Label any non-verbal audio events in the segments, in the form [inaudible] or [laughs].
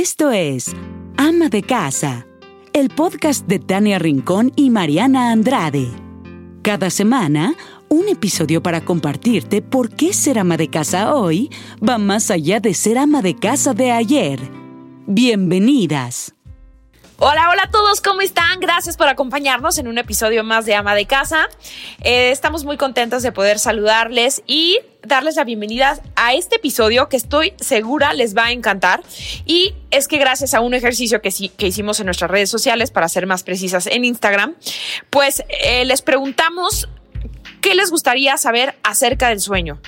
Esto es Ama de Casa, el podcast de Tania Rincón y Mariana Andrade. Cada semana, un episodio para compartirte por qué ser ama de casa hoy va más allá de ser ama de casa de ayer. Bienvenidas. Hola, hola a todos, ¿cómo están? Gracias por acompañarnos en un episodio más de Ama de Casa. Eh, estamos muy contentos de poder saludarles y darles la bienvenida a este episodio que estoy segura les va a encantar. Y es que gracias a un ejercicio que, que hicimos en nuestras redes sociales, para ser más precisas en Instagram, pues eh, les preguntamos qué les gustaría saber acerca del sueño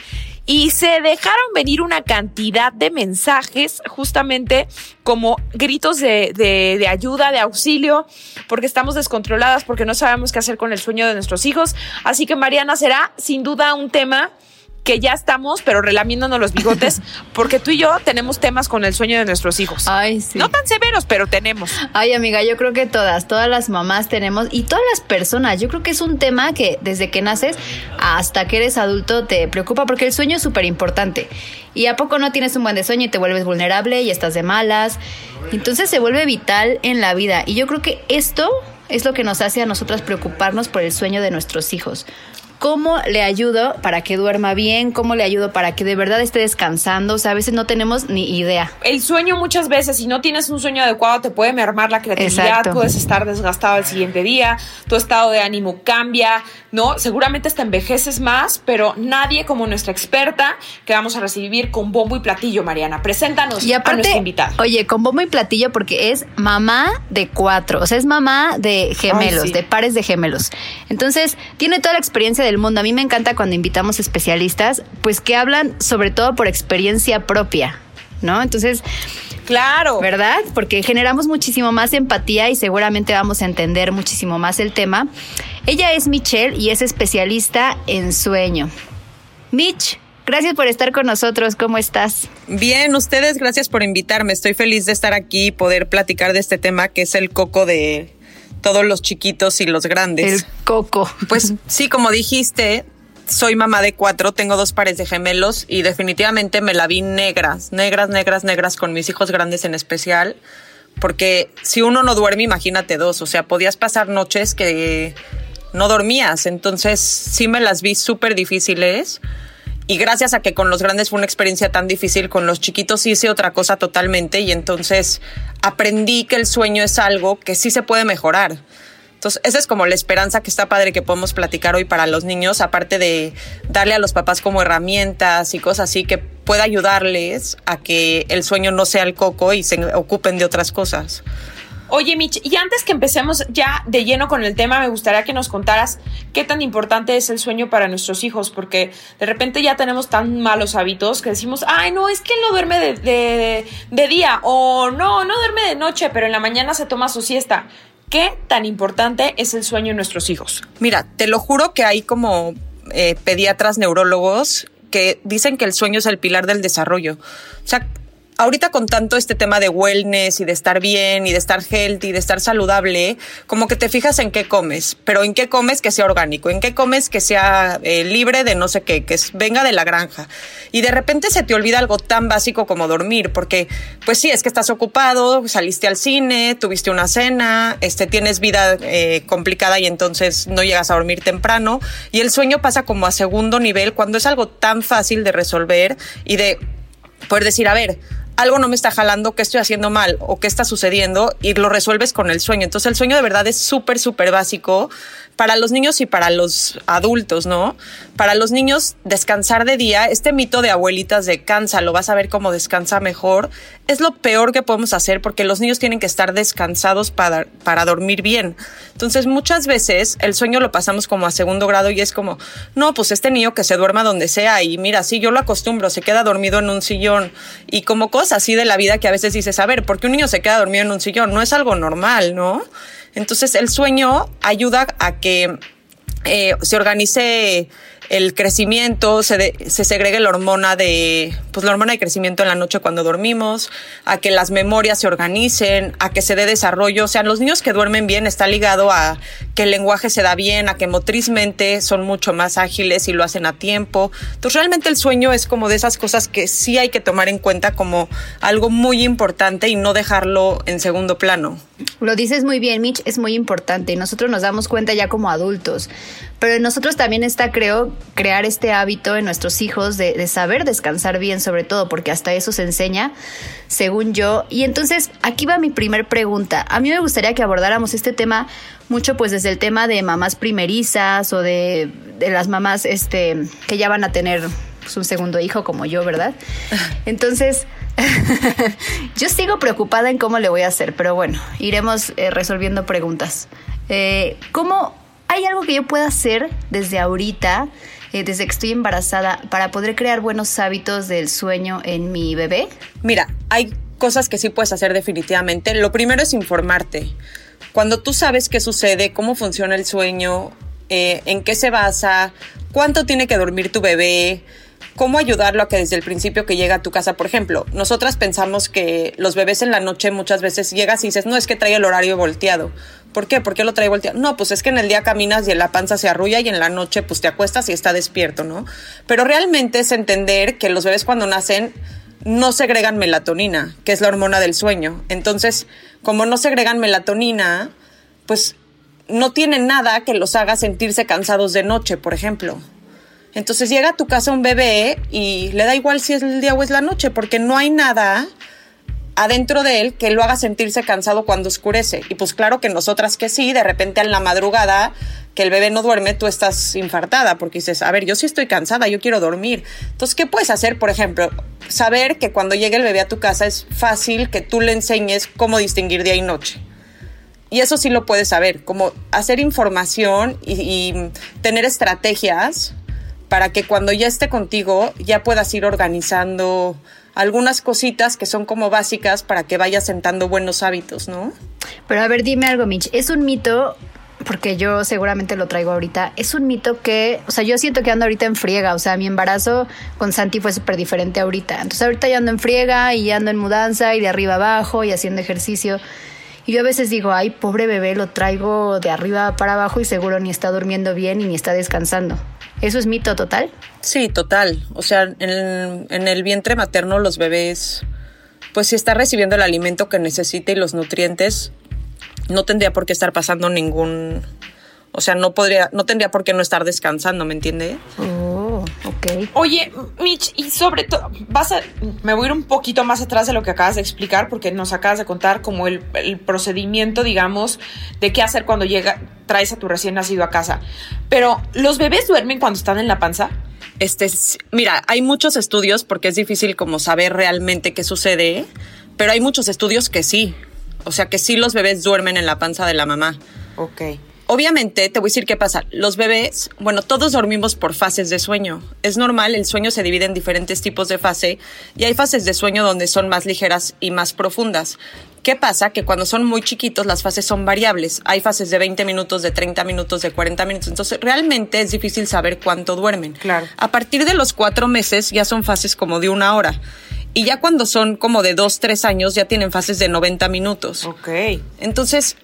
y se dejaron venir una cantidad de mensajes justamente como gritos de, de, ayuda, de auxilio, porque estamos descontroladas, porque no sabemos qué hacer con el sueño de nuestros hijos. Así que Mariana será sin duda un tema que ya estamos, pero relamiéndonos los bigotes, [laughs] porque tú y yo tenemos temas con el sueño de nuestros hijos. Ay, sí. No tan severos, pero tenemos. Ay, amiga, yo creo que todas, todas las mamás tenemos y todas las personas. Yo creo que es un tema que desde que naces hasta que eres adulto te preocupa porque el sueño es súper importante. Y a poco no tienes un buen de sueño y te vuelves vulnerable y estás de malas. Entonces se vuelve vital en la vida. Y yo creo que esto es lo que nos hace a nosotras preocuparnos por el sueño de nuestros hijos cómo le ayudo para que duerma bien, cómo le ayudo para que de verdad esté descansando. O sea, a veces no tenemos ni idea. El sueño muchas veces, si no tienes un sueño adecuado, te puede mermar la creatividad, puedes estar desgastado al siguiente día, tu estado de ánimo cambia, ¿no? Seguramente hasta envejeces más, pero nadie como nuestra experta que vamos a recibir con bombo y platillo, Mariana. Preséntanos y aparte, a nuestra invitada. Oye, con bombo y platillo porque es mamá de cuatro, o sea, es mamá de gemelos, de pares de gemelos. Entonces, tiene toda la experiencia de el mundo. A mí me encanta cuando invitamos especialistas, pues que hablan sobre todo por experiencia propia, ¿no? Entonces, Claro. ¿Verdad? Porque generamos muchísimo más empatía y seguramente vamos a entender muchísimo más el tema. Ella es Michelle y es especialista en sueño. Mitch, gracias por estar con nosotros. ¿Cómo estás? Bien, ustedes, gracias por invitarme. Estoy feliz de estar aquí y poder platicar de este tema que es el coco de todos los chiquitos y los grandes. El coco. Pues [laughs] sí, como dijiste, soy mamá de cuatro, tengo dos pares de gemelos y definitivamente me la vi negras, negras, negras, negras con mis hijos grandes en especial. Porque si uno no duerme, imagínate dos. O sea, podías pasar noches que no dormías. Entonces sí me las vi súper difíciles. Y gracias a que con los grandes fue una experiencia tan difícil, con los chiquitos hice otra cosa totalmente y entonces aprendí que el sueño es algo que sí se puede mejorar. Entonces, esa es como la esperanza que está padre que podemos platicar hoy para los niños, aparte de darle a los papás como herramientas y cosas así que pueda ayudarles a que el sueño no sea el coco y se ocupen de otras cosas. Oye, Mitch, y antes que empecemos ya de lleno con el tema, me gustaría que nos contaras qué tan importante es el sueño para nuestros hijos, porque de repente ya tenemos tan malos hábitos que decimos, ay, no, es que él no duerme de, de, día, o no, no duerme de noche, pero en la mañana se toma su siesta. ¿Qué tan importante es el sueño en nuestros hijos? Mira, te lo juro que hay como eh, pediatras, neurólogos que dicen que el sueño es el pilar del desarrollo. O sea, ahorita con tanto este tema de wellness y de estar bien y de estar healthy, de estar saludable, como que te fijas en qué comes, pero en qué comes que sea orgánico, en qué comes que sea eh, libre de no sé qué, que venga de la granja. Y de repente se te olvida algo tan básico como dormir, porque pues sí, es que estás ocupado, saliste al cine, tuviste una cena, este, tienes vida eh, complicada y entonces no llegas a dormir temprano. Y el sueño pasa como a segundo nivel cuando es algo tan fácil de resolver y de poder decir, a ver, algo no me está jalando, qué estoy haciendo mal o qué está sucediendo y lo resuelves con el sueño. Entonces el sueño de verdad es súper, súper básico para los niños y para los adultos, ¿no? Para los niños, descansar de día, este mito de abuelitas de cansa, lo vas a ver cómo descansa mejor, es lo peor que podemos hacer porque los niños tienen que estar descansados para, para dormir bien. Entonces, muchas veces el sueño lo pasamos como a segundo grado y es como, no, pues este niño que se duerma donde sea y mira, sí, yo lo acostumbro, se queda dormido en un sillón y como cosas así de la vida que a veces dices, a ver, ¿por qué un niño se queda dormido en un sillón? No es algo normal, ¿no? Entonces el sueño ayuda a que eh, se organice el crecimiento, se, se segregue la hormona de, pues la hormona de crecimiento en la noche cuando dormimos, a que las memorias se organicen, a que se dé desarrollo. O sea, los niños que duermen bien está ligado a que el lenguaje se da bien, a que motrizmente son mucho más ágiles y lo hacen a tiempo. Entonces, realmente el sueño es como de esas cosas que sí hay que tomar en cuenta como algo muy importante y no dejarlo en segundo plano. Lo dices muy bien, Mitch, es muy importante nosotros nos damos cuenta ya como adultos. Pero en nosotros también está, creo, crear este hábito en nuestros hijos de, de, saber descansar bien, sobre todo, porque hasta eso se enseña, según yo. Y entonces, aquí va mi primer pregunta. A mí me gustaría que abordáramos este tema mucho, pues, desde el tema de mamás primerizas o de, de las mamás este, que ya van a tener pues, un segundo hijo como yo, ¿verdad? [laughs] Entonces, [laughs] yo sigo preocupada en cómo le voy a hacer, pero bueno, iremos eh, resolviendo preguntas. Eh, ¿Cómo hay algo que yo pueda hacer desde ahorita, eh, desde que estoy embarazada, para poder crear buenos hábitos del sueño en mi bebé? Mira, hay cosas que sí puedes hacer definitivamente. Lo primero es informarte. Cuando tú sabes qué sucede, cómo funciona el sueño, eh, en qué se basa, cuánto tiene que dormir tu bebé, cómo ayudarlo a que desde el principio que llega a tu casa, por ejemplo, nosotras pensamos que los bebés en la noche muchas veces llegas y dices, no, es que trae el horario volteado. ¿Por qué? ¿Por qué lo trae volteado? No, pues es que en el día caminas y en la panza se arrulla y en la noche pues te acuestas y está despierto, ¿no? Pero realmente es entender que los bebés cuando nacen no segregan melatonina, que es la hormona del sueño. Entonces, como no segregan melatonina, pues no tienen nada que los haga sentirse cansados de noche, por ejemplo. Entonces llega a tu casa un bebé y le da igual si es el día o es la noche, porque no hay nada adentro de él que lo haga sentirse cansado cuando oscurece. Y pues claro que nosotras que sí, de repente en la madrugada que el bebé no duerme, tú estás infartada porque dices, a ver, yo sí estoy cansada, yo quiero dormir. Entonces, ¿qué puedes hacer? Por ejemplo, saber que cuando llegue el bebé a tu casa es fácil que tú le enseñes cómo distinguir día y noche. Y eso sí lo puedes saber, como hacer información y, tener estrategias para que cuando ya esté contigo ya puedas ir organizando algunas cositas que son como básicas para que vayas sentando buenos hábitos, ¿no? Pero a ver, dime algo, Mitch. Es un mito, porque yo seguramente lo traigo ahorita, es un mito que, o sea, yo siento que ando ahorita en friega, o sea, mi embarazo con Santi fue súper diferente ahorita. Entonces ahorita ya ando en friega y ando en mudanza y de arriba abajo y haciendo ejercicio. Y yo a veces digo, ay, pobre bebé, lo traigo de arriba para abajo y seguro ni está durmiendo bien y ni está descansando. ¿Eso es mito total? Sí, total. O sea, en, en, el vientre materno los bebés, pues si está recibiendo el alimento que necesita y los nutrientes, no tendría por qué estar pasando ningún... O sea, no podría, no tendría por qué no estar descansando, ¿me entiende? Oh, ok. Oye, Mitch, y sobre todo, vas a, me voy a ir un poquito más atrás de lo que acabas de explicar, porque nos acabas de contar como el, el procedimiento, digamos, de qué hacer cuando llega, traes a tu recién nacido a casa. Pero, ¿los bebés duermen cuando están en la panza? Este, mira, hay muchos estudios porque es difícil como saber realmente qué sucede, pero hay muchos estudios que sí. O sea, que sí los bebés duermen en la panza de la mamá. Ok. Obviamente, te voy a decir qué pasa. Los bebés, bueno, todos dormimos por fases de sueño. Es normal, el sueño se divide en diferentes tipos de fase y hay fases de sueño donde son más ligeras y más profundas. ¿Qué pasa? Que cuando son muy chiquitos las fases son variables. Hay fases de 20 minutos, de 30 minutos, de 40 minutos. Entonces realmente es difícil saber cuánto duermen. Claro. A partir de los cuatro meses ya son fases como de una hora. Y ya cuando son como de dos, tres años ya tienen fases de 90 minutos. Ok. Entonces,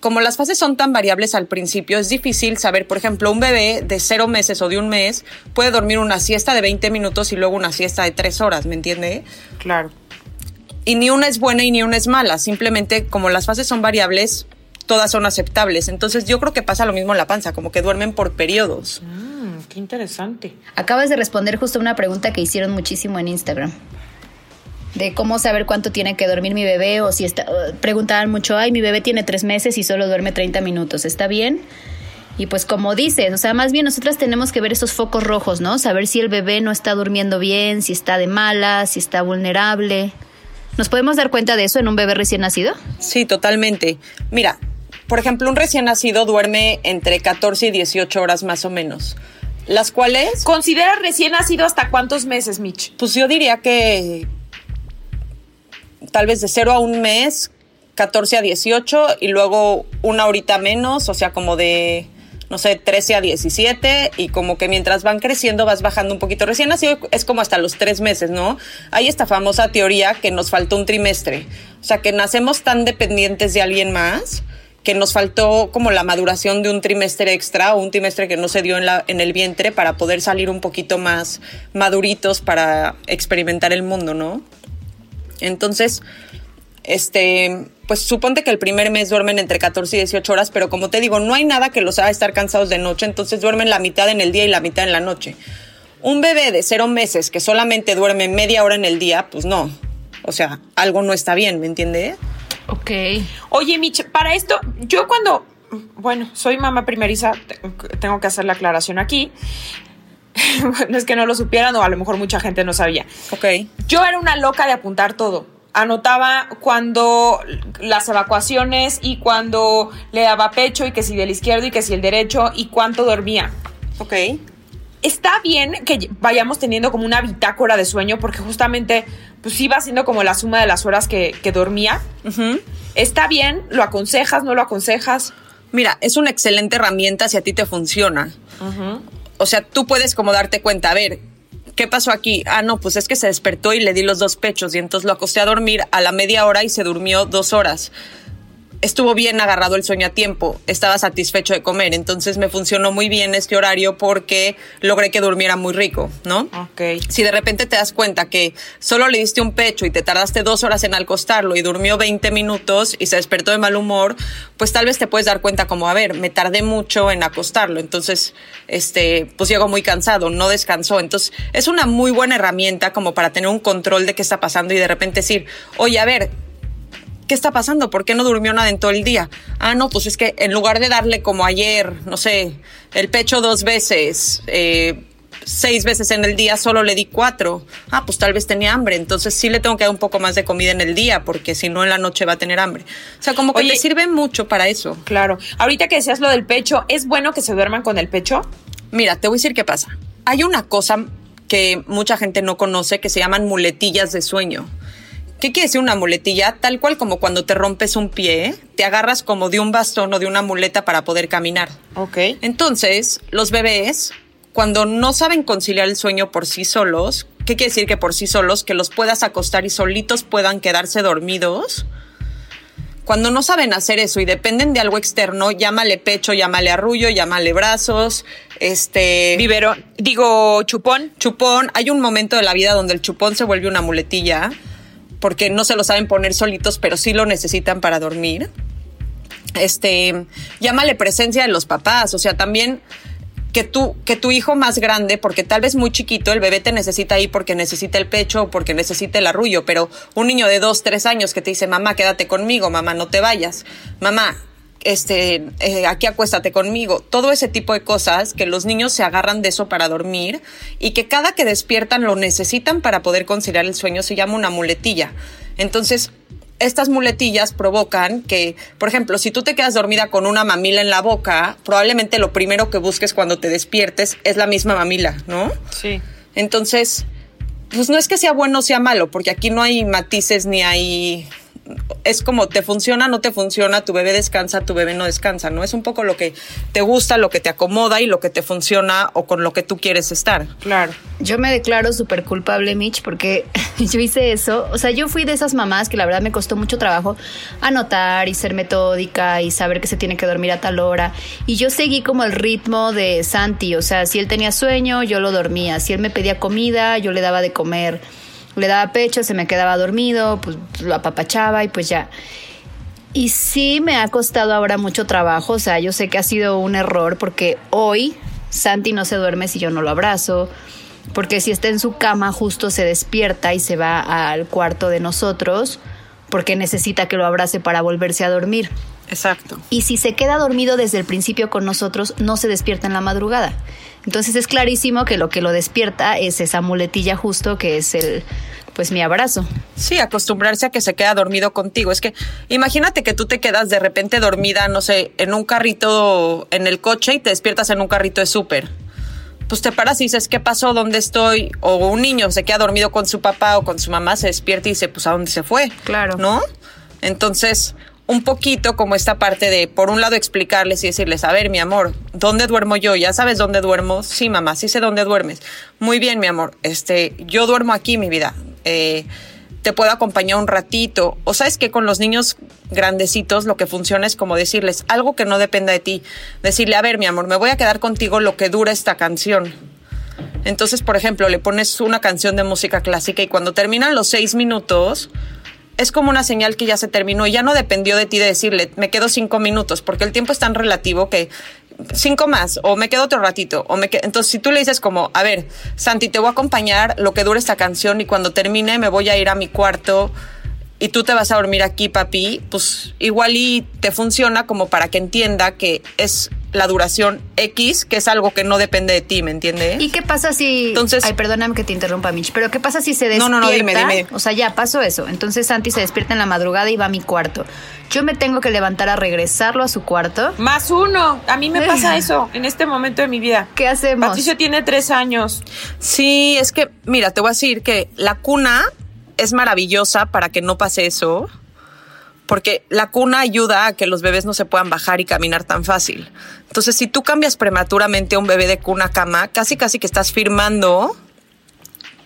como las fases son tan variables al principio, es difícil saber, por ejemplo, un bebé de cero meses o de un mes puede dormir una siesta de 20 minutos y luego una siesta de tres horas, ¿me entiende? Claro. Y ni una es buena y ni una es mala, simplemente como las fases son variables, todas son aceptables. Entonces yo creo que pasa lo mismo en la panza, como que duermen por periodos. Mm, qué interesante. Acabas de responder justo una pregunta que hicieron muchísimo en Instagram de cómo saber cuánto tiene que dormir mi bebé o si está, preguntaban mucho, ay, mi bebé tiene tres meses y solo duerme 30 minutos, ¿está bien? Y pues como dices, o sea, más bien nosotras tenemos que ver esos focos rojos, ¿no? Saber si el bebé no está durmiendo bien, si está de mala, si está vulnerable. ¿Nos podemos dar cuenta de eso en un bebé recién nacido? Sí, totalmente. Mira, por ejemplo, un recién nacido duerme entre 14 y 18 horas más o menos. Las cuales... ¿Considera recién nacido hasta cuántos meses, Mitch? Pues yo diría que tal vez de 0 a un mes, 14 a 18 y luego una horita menos, o sea, como de no sé, 13 a 17 y como que mientras van creciendo vas bajando un poquito. Recién nacido es como hasta los tres meses, ¿no? Hay esta famosa teoría que nos faltó un trimestre. O sea, que nacemos tan dependientes de alguien más que nos faltó como la maduración de un trimestre extra o un trimestre que no se dio en, la, en el vientre para poder salir un poquito más maduritos para experimentar el mundo, ¿no? Entonces, este, pues suponte que el primer mes duermen entre 14 y 18 horas, pero como te digo, no hay nada que los haga estar cansados de noche, entonces duermen la mitad en el día y la mitad en la noche. Un bebé de cero meses que solamente duerme media hora en el día, pues no. O sea, algo no está bien, ¿me entiendes? Ok. Oye, Mich, para esto, yo cuando, bueno, soy mamá primeriza, tengo que hacer la aclaración aquí. No [laughs] es que no lo supieran o a lo mejor mucha gente no sabía. Ok. Yo era una loca de apuntar todo. Anotaba cuando las evacuaciones y cuando le daba pecho y que si del izquierdo y que si el derecho y cuánto dormía. Ok. Está bien que vayamos teniendo como una bitácora de sueño porque justamente pues iba siendo como la suma de las horas que, que dormía. Está bien, lo aconsejas, no lo aconsejas. Mira, es una excelente herramienta si a ti te funciona. O sea, tú puedes como darte cuenta, a ver, ¿qué pasó aquí? Ah, no, pues es que se despertó y le di los dos pechos y entonces lo acosté a dormir a la media hora y se durmió dos horas. Estuvo bien agarrado el sueño a tiempo, estaba satisfecho de comer, entonces me funcionó muy bien este horario porque logré que durmiera muy rico, ¿no? Ok. Si de repente te das cuenta que solo le diste un pecho y te tardaste dos horas en acostarlo y durmió 20 minutos y se despertó de mal humor, pues tal vez te puedes dar cuenta como, a ver, me tardé mucho en acostarlo, entonces, este, pues llegó muy cansado, no descansó. Entonces, es una muy buena herramienta como para tener un control de qué está pasando y de repente decir, oye, a ver, ¿qué está pasando? ¿Por qué no durmió nada en todo el día? Ah, no, pues es que en lugar de darle como ayer, no sé, el pecho dos veces, eh, seis veces en el día, solo le di cuatro. Ah, pues tal vez tenía hambre, entonces sí le tengo que dar un poco más de comida en el día, porque si no en la noche va a tener hambre. O sea, como que Oye, te sirve mucho para eso. Claro. Ahorita que decías lo del pecho, ¿es bueno que se duerman con el pecho? Mira, te voy a decir qué pasa. Hay una cosa que mucha gente no conoce que se llaman muletillas de sueño. ¿Qué quiere decir una muletilla? Tal cual como cuando te rompes un pie, te agarras como de un bastón o de una muleta para poder caminar. Ok. Entonces, los bebés, cuando no saben conciliar el sueño por sí solos, ¿qué quiere decir que por sí solos? Que los puedas acostar y solitos puedan quedarse dormidos. Cuando no saben hacer eso y dependen de algo externo, llámale pecho, llámale arrullo, llámale brazos, este... Biberón, digo, chupón. chupón. Hay un momento de la vida donde el chupón se vuelve una muletilla porque no se lo saben poner solitos, pero sí lo necesitan para dormir. Este, llámale presencia de los papás, o sea, también que tú, que tu hijo más grande, porque tal vez muy chiquito, el bebé te necesita ahí porque necesita el pecho o porque necesita el arrullo, pero un niño de dos, tres años que te dice, mamá, quédate conmigo, mamá, no te vayas, mamá, este, eh, aquí acuéstate conmigo, todo ese tipo de cosas que los niños se agarran de eso para dormir y que cada que despiertan lo necesitan para poder conciliar el sueño se llama una muletilla. Entonces, estas muletillas provocan que, por ejemplo, si tú te quedas dormida con una mamila en la boca, probablemente lo primero que busques cuando te despiertes es la misma mamila, ¿no? Sí. Entonces, pues no es que sea bueno o sea malo, porque aquí no hay matices ni hay es como te funciona, no te funciona, tu bebé descansa, tu bebé no descansa, ¿no? Es un poco lo que te gusta, lo que te acomoda y lo que te funciona o con lo que tú quieres estar. Claro. Yo me declaro súper culpable, Mitch, porque [laughs] yo hice eso. O sea, yo fui de esas mamás que la verdad me costó mucho trabajo anotar y ser metódica y saber que se tiene que dormir a tal hora. Y yo seguí como el ritmo de Santi. O sea, si él tenía sueño, yo lo dormía. Si él me pedía comida, yo le daba de comer. Le daba pecho, se me quedaba dormido, pues lo apapachaba y pues ya. Y sí me ha costado ahora mucho trabajo, o sea, yo sé que ha sido un error porque hoy Santi no se duerme si yo no lo abrazo, porque si está en su cama justo se despierta y se va al cuarto de nosotros porque necesita que lo abrace para volverse a dormir. Exacto. Y si se queda dormido desde el principio con nosotros, no se despierta en la madrugada. Entonces es clarísimo que lo que lo despierta es esa muletilla justo que es el, pues mi abrazo. Sí, acostumbrarse a que se queda dormido contigo. Es que imagínate que tú te quedas de repente dormida, no sé, en un carrito en el coche y te despiertas en un carrito de súper. Pues te paras y dices, ¿qué pasó? ¿Dónde estoy? O un niño se queda dormido con su papá o con su mamá, se despierta y dice, pues ¿a dónde se fue? Claro. ¿No? Entonces, un poquito como esta parte de, por un lado, explicarles y decirles, a ver, mi amor, ¿dónde duermo yo? ¿Ya sabes dónde duermo? Sí, mamá, sí sé dónde duermes. Muy bien, mi amor, este, yo duermo aquí, mi vida. Eh, te puedo acompañar un ratito. O sabes que con los niños grandecitos lo que funciona es como decirles algo que no dependa de ti. Decirle, a ver, mi amor, me voy a quedar contigo lo que dura esta canción. Entonces, por ejemplo, le pones una canción de música clásica y cuando terminan los seis minutos, es como una señal que ya se terminó y ya no dependió de ti de decirle, me quedo cinco minutos, porque el tiempo es tan relativo que cinco más, o me quedo otro ratito, o me Entonces, si tú le dices como, a ver, Santi, te voy a acompañar lo que dure esta canción y cuando termine me voy a ir a mi cuarto y tú te vas a dormir aquí, papi, pues igual y te funciona como para que entienda que es la duración X, que es algo que no depende de ti, ¿me entiendes? ¿Y qué pasa si... Entonces... Ay, perdóname que te interrumpa, Mitch, pero ¿qué pasa si se despierta? No, no, no, dime, dime. O sea, ya pasó eso. Entonces Santi se despierta en la madrugada y va a mi cuarto. Yo me tengo que levantar a regresarlo a su cuarto. Más uno. A mí me pasa eso en este momento de mi vida. ¿Qué hacemos? Patricio tiene tres años. Sí, es que, mira, te voy a decir que la cuna es maravillosa para que no pase eso porque la cuna ayuda a que los bebés no se puedan bajar y caminar tan fácil. Entonces, si tú cambias prematuramente a un bebé de cuna a cama, casi casi que estás firmando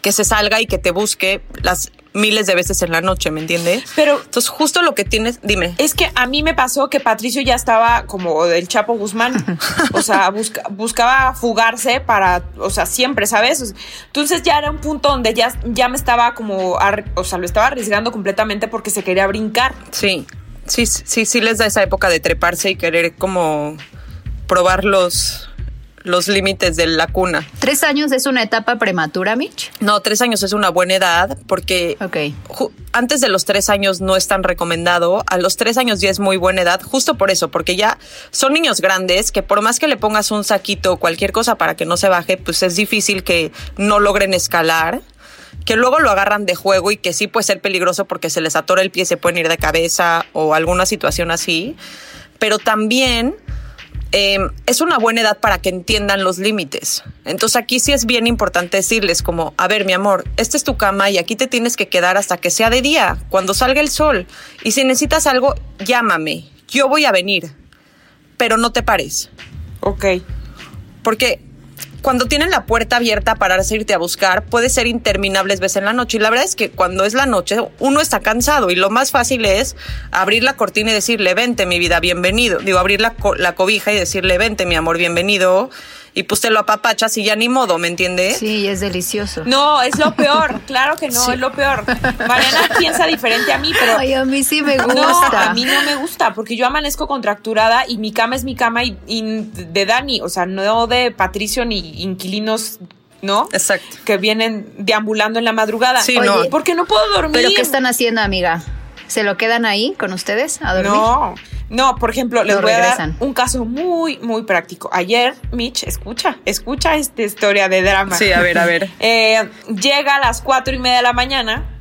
que se salga y que te busque las miles de veces en la noche, ¿me entiendes? Pero entonces justo lo que tienes, dime. Es que a mí me pasó que Patricio ya estaba como del Chapo Guzmán, o sea, buscaba fugarse para, o sea, siempre, ¿sabes? Entonces ya era un punto donde ya, ya me estaba como, o sea, lo estaba arriesgando completamente porque se quería brincar. Sí, sí, sí, sí les da esa época de treparse y querer como probar los los límites de la cuna. ¿Tres años es una etapa prematura, Mitch? No, tres años es una buena edad porque antes de los tres años no es tan recomendado. A los tres años ya es muy buena edad, justo por eso, porque ya son niños grandes que por más que le pongas un saquito o cualquier cosa para que no se baje, pues es difícil que no logren escalar que luego lo agarran de juego y que sí puede ser peligroso porque se les atora el pie, se pueden ir de cabeza o alguna situación así. Pero también Em, es una buena edad para que entiendan los límites. Entonces aquí sí es bien importante decirles como, a ver mi amor, esta es tu cama y aquí te tienes que quedar hasta que sea de día, cuando salga el sol. Y si necesitas algo, llámame, yo voy a venir, pero no te pares. Ok. Porque cuando tienen la puerta abierta para irte a buscar, puede ser interminables veces en la noche. Y la verdad es que cuando es la noche, uno está cansado y lo más fácil es abrir la cortina y decirle, vente mi vida, bienvenido. Digo, abrir la, la cobija y decirle, vente mi amor, bienvenido y pues te lo apapachas y ya ni modo, ¿me entiendes? Sí, es delicioso. No, es lo peor, [laughs] claro que no, es lo peor. Mariana piensa diferente a mí, pero... Ay, a mí sí me gusta. No, a mí no me gusta, porque yo amanezco contracturada y mi cama es mi cama y, de Dani, o sea, no de Patricio ni inquilinos ¿no? Exacto. Que vienen deambulando en la madrugada. Sí, no. Porque no puedo dormir. ¿Pero qué están haciendo, amiga? ¿Se lo quedan ahí con ustedes a dormir? No, no, por ejemplo, les voy a dar un caso muy, muy práctico. Ayer, Mitch, escucha, escucha esta historia de drama. Sí, a ver, a ver. [laughs] Eh, llega a las cuatro y media de la mañana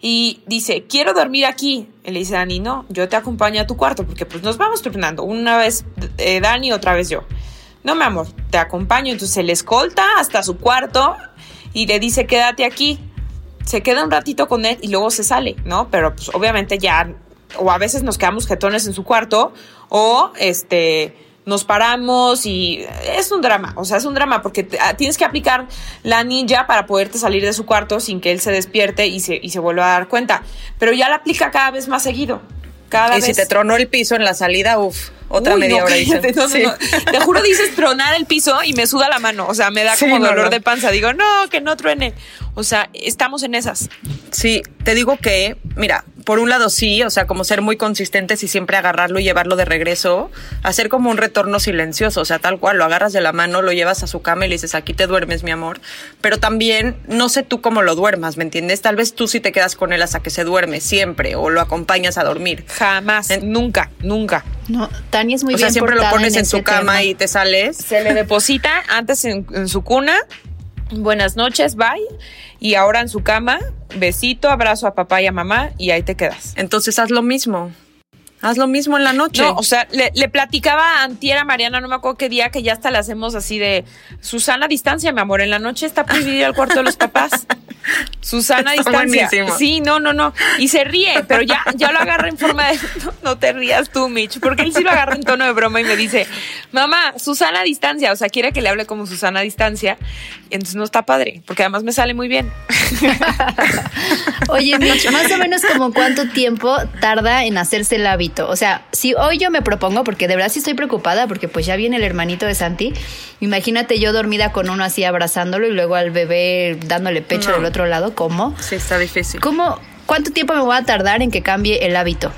y dice, quiero dormir aquí. Y le dice Dani, no, yo te acompaño a tu cuarto porque pues nos vamos turnando. Una vez eh, Dani, otra vez yo. No, mi amor, te acompaño. Entonces se le escolta hasta su cuarto y le dice, quédate aquí. Se queda un ratito con él y luego se sale, ¿no? Pero pues obviamente ya o a veces nos quedamos jetones en su cuarto o este nos paramos y es un drama, o sea, es un drama porque ah, tienes que aplicar la ninja para poderte salir de su cuarto sin que él se despierte y se, y se vuelva a dar cuenta, pero ya la aplica cada vez más seguido. Cada y si te tronó el piso en la salida, uff, otra media hora. Te juro, dices tronar el piso y me suda la mano. O sea, me da como dolor de panza. Digo, no, que no truene. O sea, estamos en esas. Sí, te digo que, mira, por un lado sí, o sea, como ser muy consistentes y siempre agarrarlo y llevarlo de regreso, hacer como un retorno silencioso, o sea, tal cual, lo agarras de la mano, lo llevas a su cama y le dices, aquí te duermes, mi amor. Pero también, no sé tú cómo lo duermas, ¿me entiendes? Tal vez tú sí te quedas con él hasta que se duerme, siempre, o lo acompañas a dormir. Jamás, nunca, nunca. No, Tania es muy o sea, siempre lo pones en, su cama y te sales. Se le deposita antes en su cuna. Buenas noches, bye y ahora en su cama, besito, abrazo a papá y a mamá y ahí te quedas. Entonces haz lo mismo. Haz lo mismo en la noche. No, o sea, le, platicaba a Antiera Mariana, no me acuerdo qué día, que ya hasta le hacemos así de Susana distancia, mi amor. En la noche está prohibido ir al cuarto de los papás. [laughs] Susana Está distancia. buenísimo. Sí, no, no, no. Y se ríe, pero ya, ya lo agarra en forma de. [laughs] No, no te rías tú, Mitch, porque él sí lo agarra en tono de broma y me dice, mamá, Susana distancia. O sea, quiere que le hable como Susana distancia. Y entonces no está padre, porque además me sale muy bien. [laughs] Oye, Mitch, más o menos como cuánto tiempo tarda en hacerse el hábito. O sea, si hoy yo me propongo, porque de verdad sí estoy preocupada, porque pues ya viene el hermanito de Santi. Imagínate yo dormida con uno así abrazándolo y luego al bebé dándole pecho No. del otro lado, ¿cómo? Sí, está difícil. ¿Cómo? ¿Cuánto tiempo me voy a tardar en que cambie el hábito,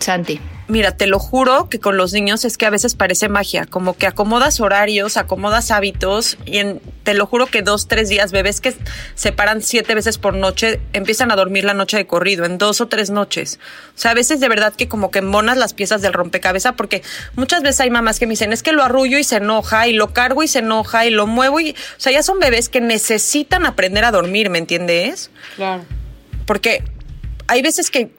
Santi? Mira, te lo juro que con los niños es que a veces parece magia, como que acomodas horarios, acomodas hábitos y en, te lo juro que dos, tres días, bebés que se paran siete veces por noche, empiezan a dormir la noche de corrido, en dos o tres noches. O sea, a veces de verdad que como que monas las piezas del rompecabezas porque muchas veces hay mamás que me dicen, es que lo arrullo y se enoja y lo cargo y se enoja y lo muevo y, o sea, ya son bebés que necesitan aprender a dormir, ¿me entiendes? Claro. Porque hay veces que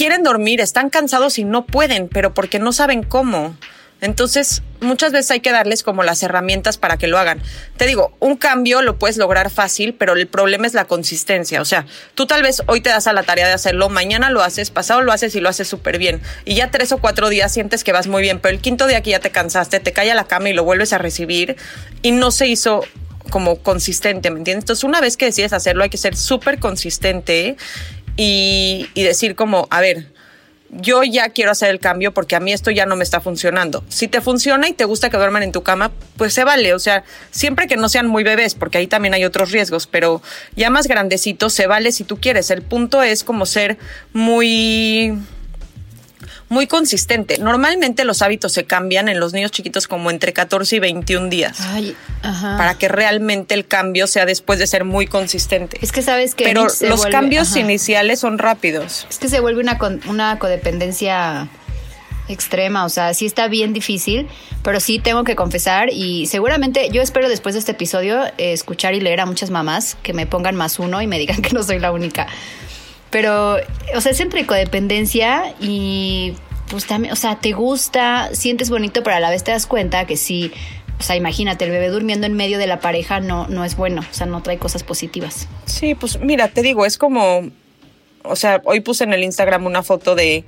quieren dormir, están cansados y no pueden, pero porque no saben cómo. Entonces, muchas veces hay que darles como las herramientas para que lo hagan. Te digo, un cambio lo puedes lograr fácil, pero el problema es la consistencia. O sea, tú tal vez hoy te das a la tarea de hacerlo, mañana lo haces, pasado lo haces y lo haces súper bien. Y ya tres o cuatro días sientes que vas muy bien, pero el quinto día que ya te cansaste, te cae a la cama y lo vuelves a recibir y no se hizo como consistente, ¿me entiendes? Entonces, una vez que decides hacerlo, hay que ser súper consistente y, decir como, a ver, yo ya quiero hacer el cambio porque a mí esto ya no me está funcionando. Si te funciona y te gusta que duerman en tu cama, pues se vale. O sea, siempre que no sean muy bebés, porque ahí también hay otros riesgos, pero ya más grandecitos se vale si tú quieres. El punto es como ser muy muy consistente. Normalmente los hábitos se cambian en los niños chiquitos como entre 14 y 21 días Ay, ajá. para que realmente el cambio sea después de ser muy consistente. Es que sabes que Pero los vuelve- cambios ajá. iniciales son rápidos. Es que se vuelve una, con- una codependencia extrema, o sea, sí está bien difícil, pero sí tengo que confesar y seguramente yo espero después de este episodio eh, escuchar y leer a muchas mamás que me pongan más uno y me digan [laughs] que no soy la única. Pero, o sea, es entre codependencia y pues también, o sea, te gusta, sientes bonito, pero a la vez te das cuenta que sí, o sea, imagínate, el bebé durmiendo en medio de la pareja no, no es bueno, o sea, no trae cosas positivas. Sí, pues mira, te digo, es como, o sea, hoy puse en el Instagram una foto de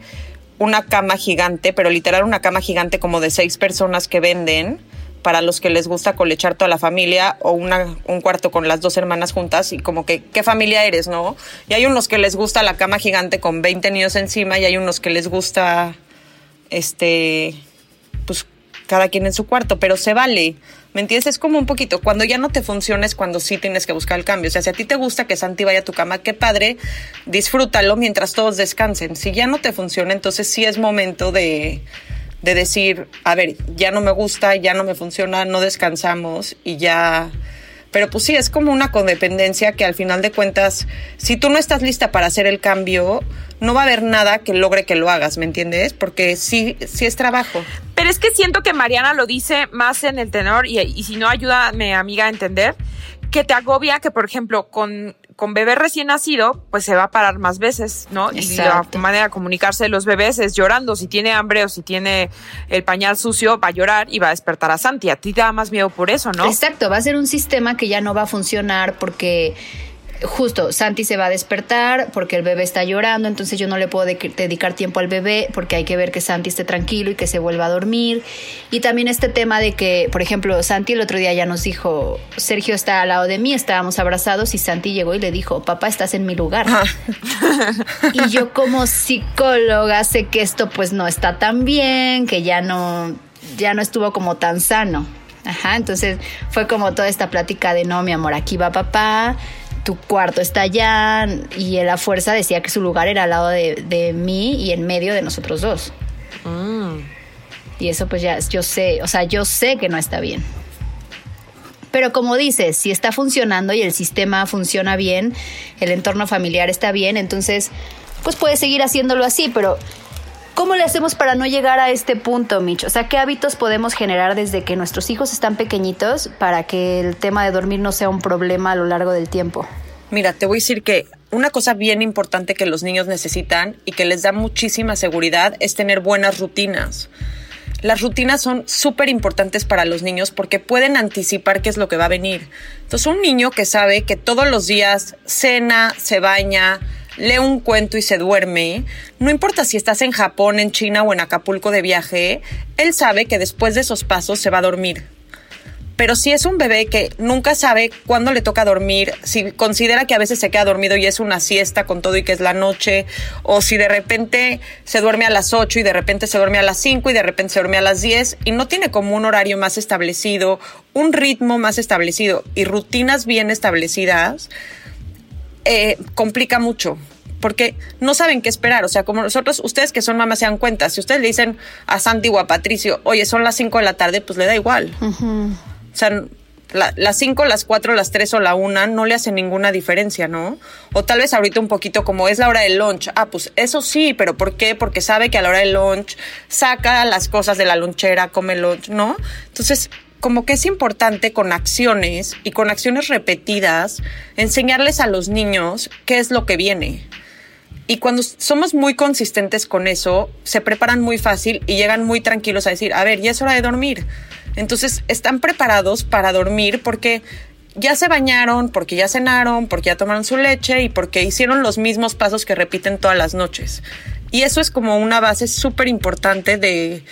una cama gigante, pero literal una cama gigante como de seis personas que venden para los que les gusta colechar toda la familia o una, un cuarto con las dos hermanas juntas y como que, ¿qué familia eres, no? Y hay unos que les gusta la cama gigante con 20 niños encima y hay unos que les gusta, este, pues cada quien en su cuarto, pero se vale. ¿Me entiendes? Es como un poquito, cuando ya no te funciona es cuando sí tienes que buscar el cambio. O sea, si a ti te gusta que Santi vaya a tu cama, qué padre, disfrútalo mientras todos descansen. Si ya no te funciona, entonces sí es momento de, de decir, a ver, ya no me gusta, ya no me funciona, no descansamos y ya... Pero pues sí, es como una codependencia que al final de cuentas, si tú no estás lista para hacer el cambio, no va a haber nada que logre que lo hagas, ¿me entiendes? Porque sí, sí es trabajo. Pero es que siento que Mariana lo dice más en el tenor y, y si no, ayúdame, amiga, a entender que te agobia que, por ejemplo, con, con bebé recién nacido, pues se va a parar más veces, ¿no? Y la manera de comunicarse de los bebés es llorando. Si tiene hambre o si tiene el pañal sucio, va a llorar y va a despertar a Santi. A ti te da más miedo por eso, ¿no? Exacto, va a ser un sistema que ya no va a funcionar porque justo Santi se va a despertar porque el bebé está llorando, entonces yo no le puedo de- dedicar tiempo al bebé porque hay que ver que Santi esté tranquilo y que se vuelva a dormir. Y también este tema de que, por ejemplo, Santi el otro día ya nos dijo, Sergio está al lado de mí, estábamos abrazados y Santi llegó y le dijo, papá, estás en mi lugar. [laughs] Y yo como psicóloga sé que esto pues no está tan bien, que ya no, ya no estuvo como tan sano. Ajá, entonces fue como toda esta plática de no, mi amor, aquí va papá, tu cuarto está allá, y él a fuerza decía que su lugar era al lado de, de mí y en medio de nosotros dos. Y eso pues ya, yo sé, o sea, yo sé que no está bien. Pero como dices, si está funcionando y el sistema funciona bien, el entorno familiar está bien, entonces pues puedes seguir haciéndolo así, pero ¿cómo le hacemos para no llegar a este punto, Mitch? O sea, ¿qué hábitos podemos generar desde que nuestros hijos están pequeñitos para que el tema de dormir no sea un problema a lo largo del tiempo? Mira, te voy a decir que una cosa bien importante que los niños necesitan y que les da muchísima seguridad es tener buenas rutinas. las rutinas son súper importantes para los niños porque pueden anticipar qué es lo que va a venir. Entonces, un niño que sabe que todos los días cena, se baña, lee un cuento y se duerme, no importa si estás en Japón, en China o en Acapulco de viaje, él sabe que después de esos pasos se va a dormir. Pero si es un bebé que nunca sabe cuándo le toca dormir, si considera que a veces se queda dormido y es una siesta con todo y que es la noche, o si de repente se duerme a las 8 y de repente se duerme a las 5 y de repente se duerme a las 10 y no tiene como un horario más establecido, un ritmo más establecido y rutinas bien establecidas, eh, complica mucho porque no saben qué esperar. O sea, como nosotros, ustedes que son mamás se dan cuenta, si ustedes le dicen a Santi o a Patricio, oye, son las 5 de la tarde, pues le da igual. O sea, las 5, las 4, las 3 o la 1 no le hace ninguna diferencia, ¿no? O tal vez ahorita un poquito como es la hora del lunch. Ah, pues eso sí, pero ¿por qué? Porque sabe que a la hora del lunch saca las cosas de la lonchera, come lunch, ¿no? Entonces, como que es importante con acciones y con acciones repetidas enseñarles a los niños qué es lo que viene. Y cuando somos muy consistentes con eso, se preparan muy fácil y llegan muy tranquilos a decir, a ver, ya es hora de dormir. Entonces están preparados para dormir porque ya se bañaron, porque ya cenaron, porque ya tomaron su leche y porque hicieron los mismos pasos que repiten todas las noches. Y eso es como una base súper importante de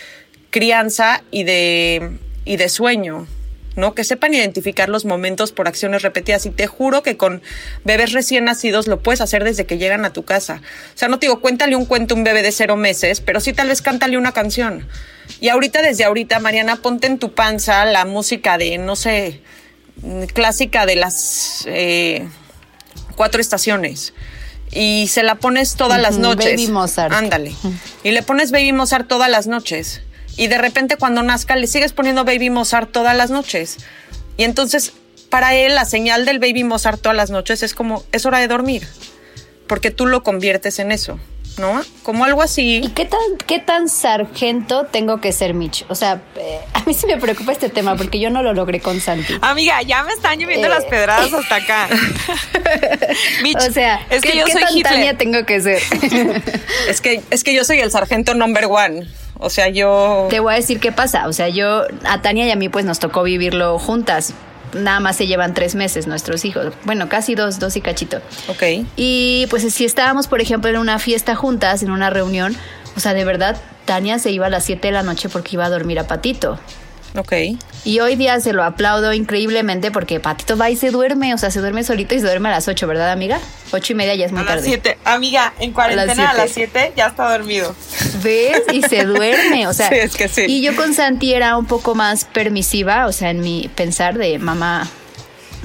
crianza y de, y de sueño. ¿no? Que sepan identificar los momentos por acciones repetidas. Y te juro que con bebés recién nacidos lo puedes hacer desde que llegan a tu casa. O sea, no te digo, cuéntale un cuento a un bebé de cero meses, pero sí tal vez cántale una canción. Y ahorita, desde ahorita, Mariana, ponte en tu panza la música de, no sé, clásica de las eh, cuatro estaciones. Y se la pones todas las noches. Baby Mozart. Ándale. Y le pones Baby Mozart todas las noches. Y de repente cuando nazca le sigues poniendo Baby Mozart todas las noches. Y entonces para él la señal del Baby Mozart todas las noches es como, es hora de dormir. Porque tú lo conviertes en eso. ¿no? Como algo así. ¿Y qué tan, qué tan sargento tengo que ser, Mitch? O sea, eh, a mí sí me preocupa este tema porque yo no lo logré con Santi. Amiga, ya me están lloviendo las eh. pedradas hasta acá. [laughs] Mitch, o sea, es que yo soy tan Tania tengo que ser? [laughs] es, que, es que yo soy el sargento number one. O sea, yo... Te voy a decir qué pasa. O sea, yo, a Tania y a mí pues nos tocó vivirlo juntas nada más se llevan tres meses nuestros hijos. Bueno, casi dos, dos y cachito. Ok. Y pues si estábamos, por ejemplo, en una fiesta juntas, en una reunión, o sea, de verdad, Tania se iba a las 7 de la noche porque iba a dormir a Patito. Ok. Y hoy día se lo aplaudo increíblemente porque Patito va y se duerme, o sea, se duerme solito y se duerme a las 8, ¿verdad, amiga? Ocho y media ya es muy a tarde. Las 7. Amiga, en cuarentena a las 7 ya está dormido. ¿Ves? Y se duerme, o sea. [laughs] Sí, es que sí. Y yo con Santi era un poco más permisiva, o sea, en mi pensar de mamá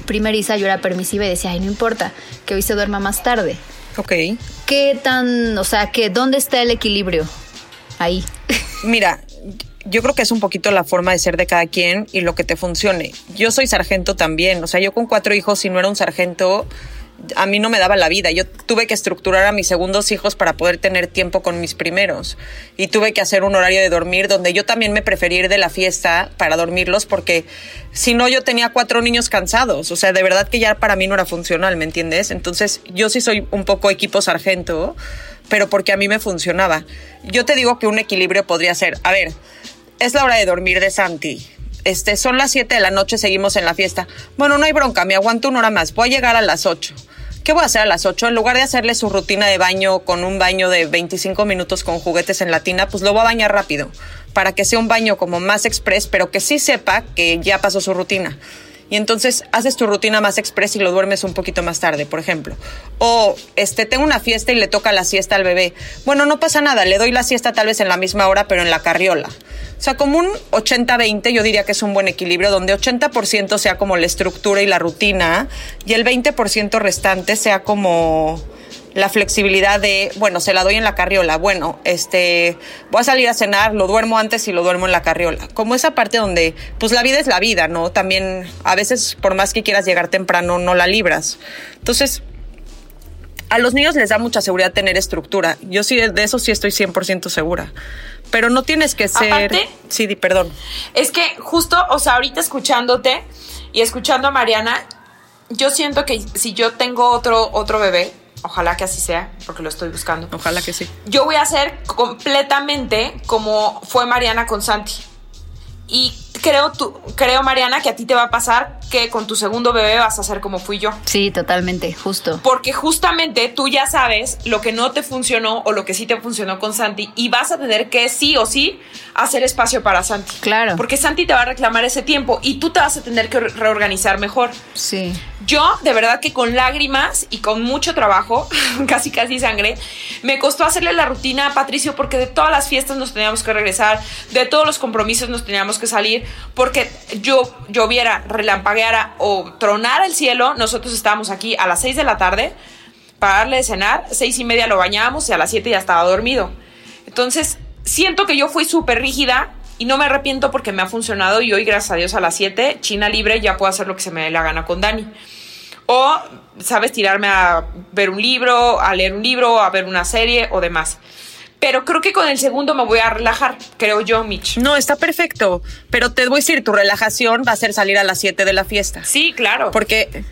primeriza yo era permisiva y decía, ay, no importa, que hoy se duerma más tarde. Ok. ¿Qué tan, o sea, que dónde está el equilibrio ahí? Mira, yo creo que es un poquito la forma de ser de cada quien y lo que te funcione. Yo soy sargento también, o sea, yo con cuatro hijos, si no era un sargento, a mí no me daba la vida. Yo tuve que estructurar a mis segundos hijos para poder tener tiempo con mis primeros. Y tuve que hacer un horario de dormir donde yo también me prefería ir de la fiesta para dormirlos porque si no yo tenía cuatro niños cansados. O sea, de verdad que ya para mí no era funcional, ¿me entiendes? Entonces yo sí soy un poco equipo sargento, pero porque a mí me funcionaba. Yo te digo que un equilibrio podría ser, a ver, es la hora de dormir de Santi este, son las 7 de la noche, seguimos en la fiesta. Bueno, no hay bronca, me aguanto una hora más, voy a llegar a las 8. ¿Qué voy a hacer a las 8? En lugar de hacerle su rutina de baño con un baño de 25 minutos con juguetes en la tina, pues lo voy a bañar rápido, para que sea un baño como más express, pero que sí sepa que ya pasó su rutina y entonces haces tu rutina más express y lo duermes un poquito más tarde, por ejemplo. O este tengo una fiesta y le toca la siesta al bebé. Bueno, no pasa nada, le doy la siesta tal vez en la misma hora, pero en la carriola. O sea, como un 80-20 yo diría que es un buen equilibrio donde 80% sea como la estructura y la rutina y el 20% restante sea como la flexibilidad de, bueno, se la doy en la carriola, bueno, este, voy a salir a cenar, lo duermo antes y lo duermo en la carriola. Como esa parte donde, pues la vida es la vida, ¿no? También a veces, por más que quieras llegar temprano, no la libras. Entonces, a los niños les da mucha seguridad tener estructura. Yo sí, de eso sí estoy 100% segura. Pero no tienes que ser... Aparte, sí, perdón. Es que justo, o sea, ahorita escuchándote y escuchando a Mariana, yo siento que si yo tengo otro, otro bebé, ojalá que así sea, porque lo estoy buscando. Ojalá que sí. Yo voy a hacer completamente como fue Mariana con Santi. Y creo, tú, creo, Mariana, que a ti te va a pasar que con tu segundo bebé vas a ser como fui yo. Sí, totalmente, justo. Porque justamente tú ya sabes lo que no te funcionó o lo que sí te funcionó con Santi y vas a tener que sí o sí hacer espacio para Santi. Claro. Porque Santi te va a reclamar ese tiempo y tú te vas a tener que reorganizar mejor. Sí. Yo, de verdad que con lágrimas y con mucho trabajo, [laughs] casi casi sangre, me costó hacerle la rutina a Patricio porque de todas las fiestas nos teníamos que regresar, de todos los compromisos nos teníamos que salir, porque yo lloviera, relampagueara o tronara el cielo, nosotros estábamos aquí a las 6 de la tarde para darle de cenar, seis y media lo bañábamos y a las 7 ya estaba dormido. Entonces, siento que yo fui súper rígida y no me arrepiento porque me ha funcionado y hoy, gracias a Dios, a las 7, China libre, ya puedo hacer lo que se me dé la gana con Dani. O, sabes, tirarme a ver un libro, a leer un libro, a ver una serie o demás. Pero creo que con el segundo me voy a relajar, creo yo, Mitch. No, está perfecto. Pero te voy a decir, tu relajación va a ser salir a las 7 de la fiesta. Sí, claro. Porque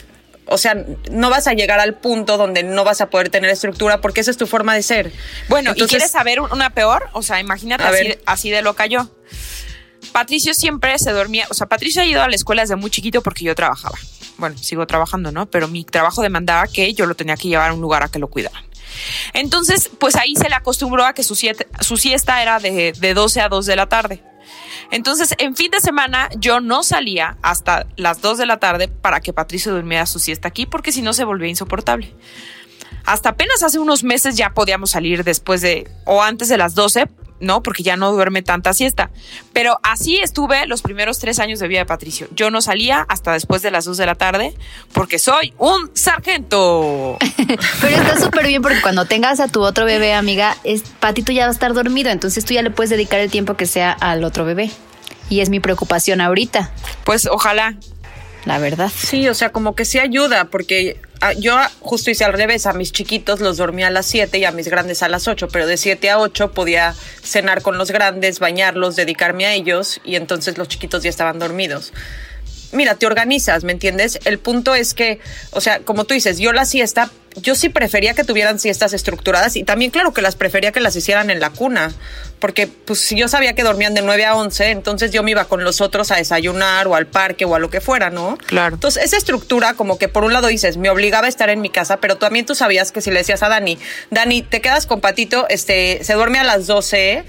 o sea, no vas a llegar al punto donde no vas a poder tener estructura porque esa es tu forma de ser. Bueno, ¿y quieres saber una peor? O sea, imagínate así, así, de loca yo. Patricio siempre se dormía, o sea, Patricio ha ido a la escuela desde muy chiquito porque yo trabajaba. Bueno, sigo trabajando, ¿no? Pero mi trabajo demandaba que yo lo tenía que llevar a un lugar a que lo cuidaran. Entonces, pues ahí se le acostumbró a que su, siesta era de, de 12 a 2 de la tarde. Entonces, en fin de semana yo no salía hasta las 2 de la tarde para que Patricio durmiera su siesta aquí, porque si no se volvía insoportable. Hasta apenas hace unos meses ya podíamos salir después de o antes de las 12 ¿no? Porque ya no duerme tanta siesta. Pero así estuve los primeros tres años de vida de Patricio. Yo no salía hasta después de las dos de la tarde porque soy un sargento. [laughs] Pero está súper bien porque cuando tengas a tu otro bebé, amiga, es, Patito ya va a estar dormido, entonces tú ya le puedes dedicar el tiempo que sea al otro bebé. Y es mi preocupación ahorita. Pues ojalá. La verdad. Sí, o sea, como que sí ayuda, porque Ah, yo justo hice al revés, a mis chiquitos los dormía a las 7 y a mis grandes a las 8, pero de 7 a 8 podía cenar con los grandes, bañarlos, dedicarme a ellos y entonces los chiquitos ya estaban dormidos mira, te organizas, ¿me entiendes? El punto es que, o sea, como tú dices, yo la siesta, yo sí prefería que tuvieran siestas estructuradas y también claro que las prefería que las hicieran en la cuna, porque pues si yo sabía que dormían de 9 a 11, entonces yo me iba con los otros a desayunar o al parque o a lo que fuera, ¿no? Claro. Entonces, esa estructura como que por un lado dices, me obligaba a estar en mi casa, pero también tú sabías que si le decías a Dani, Dani, te quedas con Patito, este, se duerme a las 12,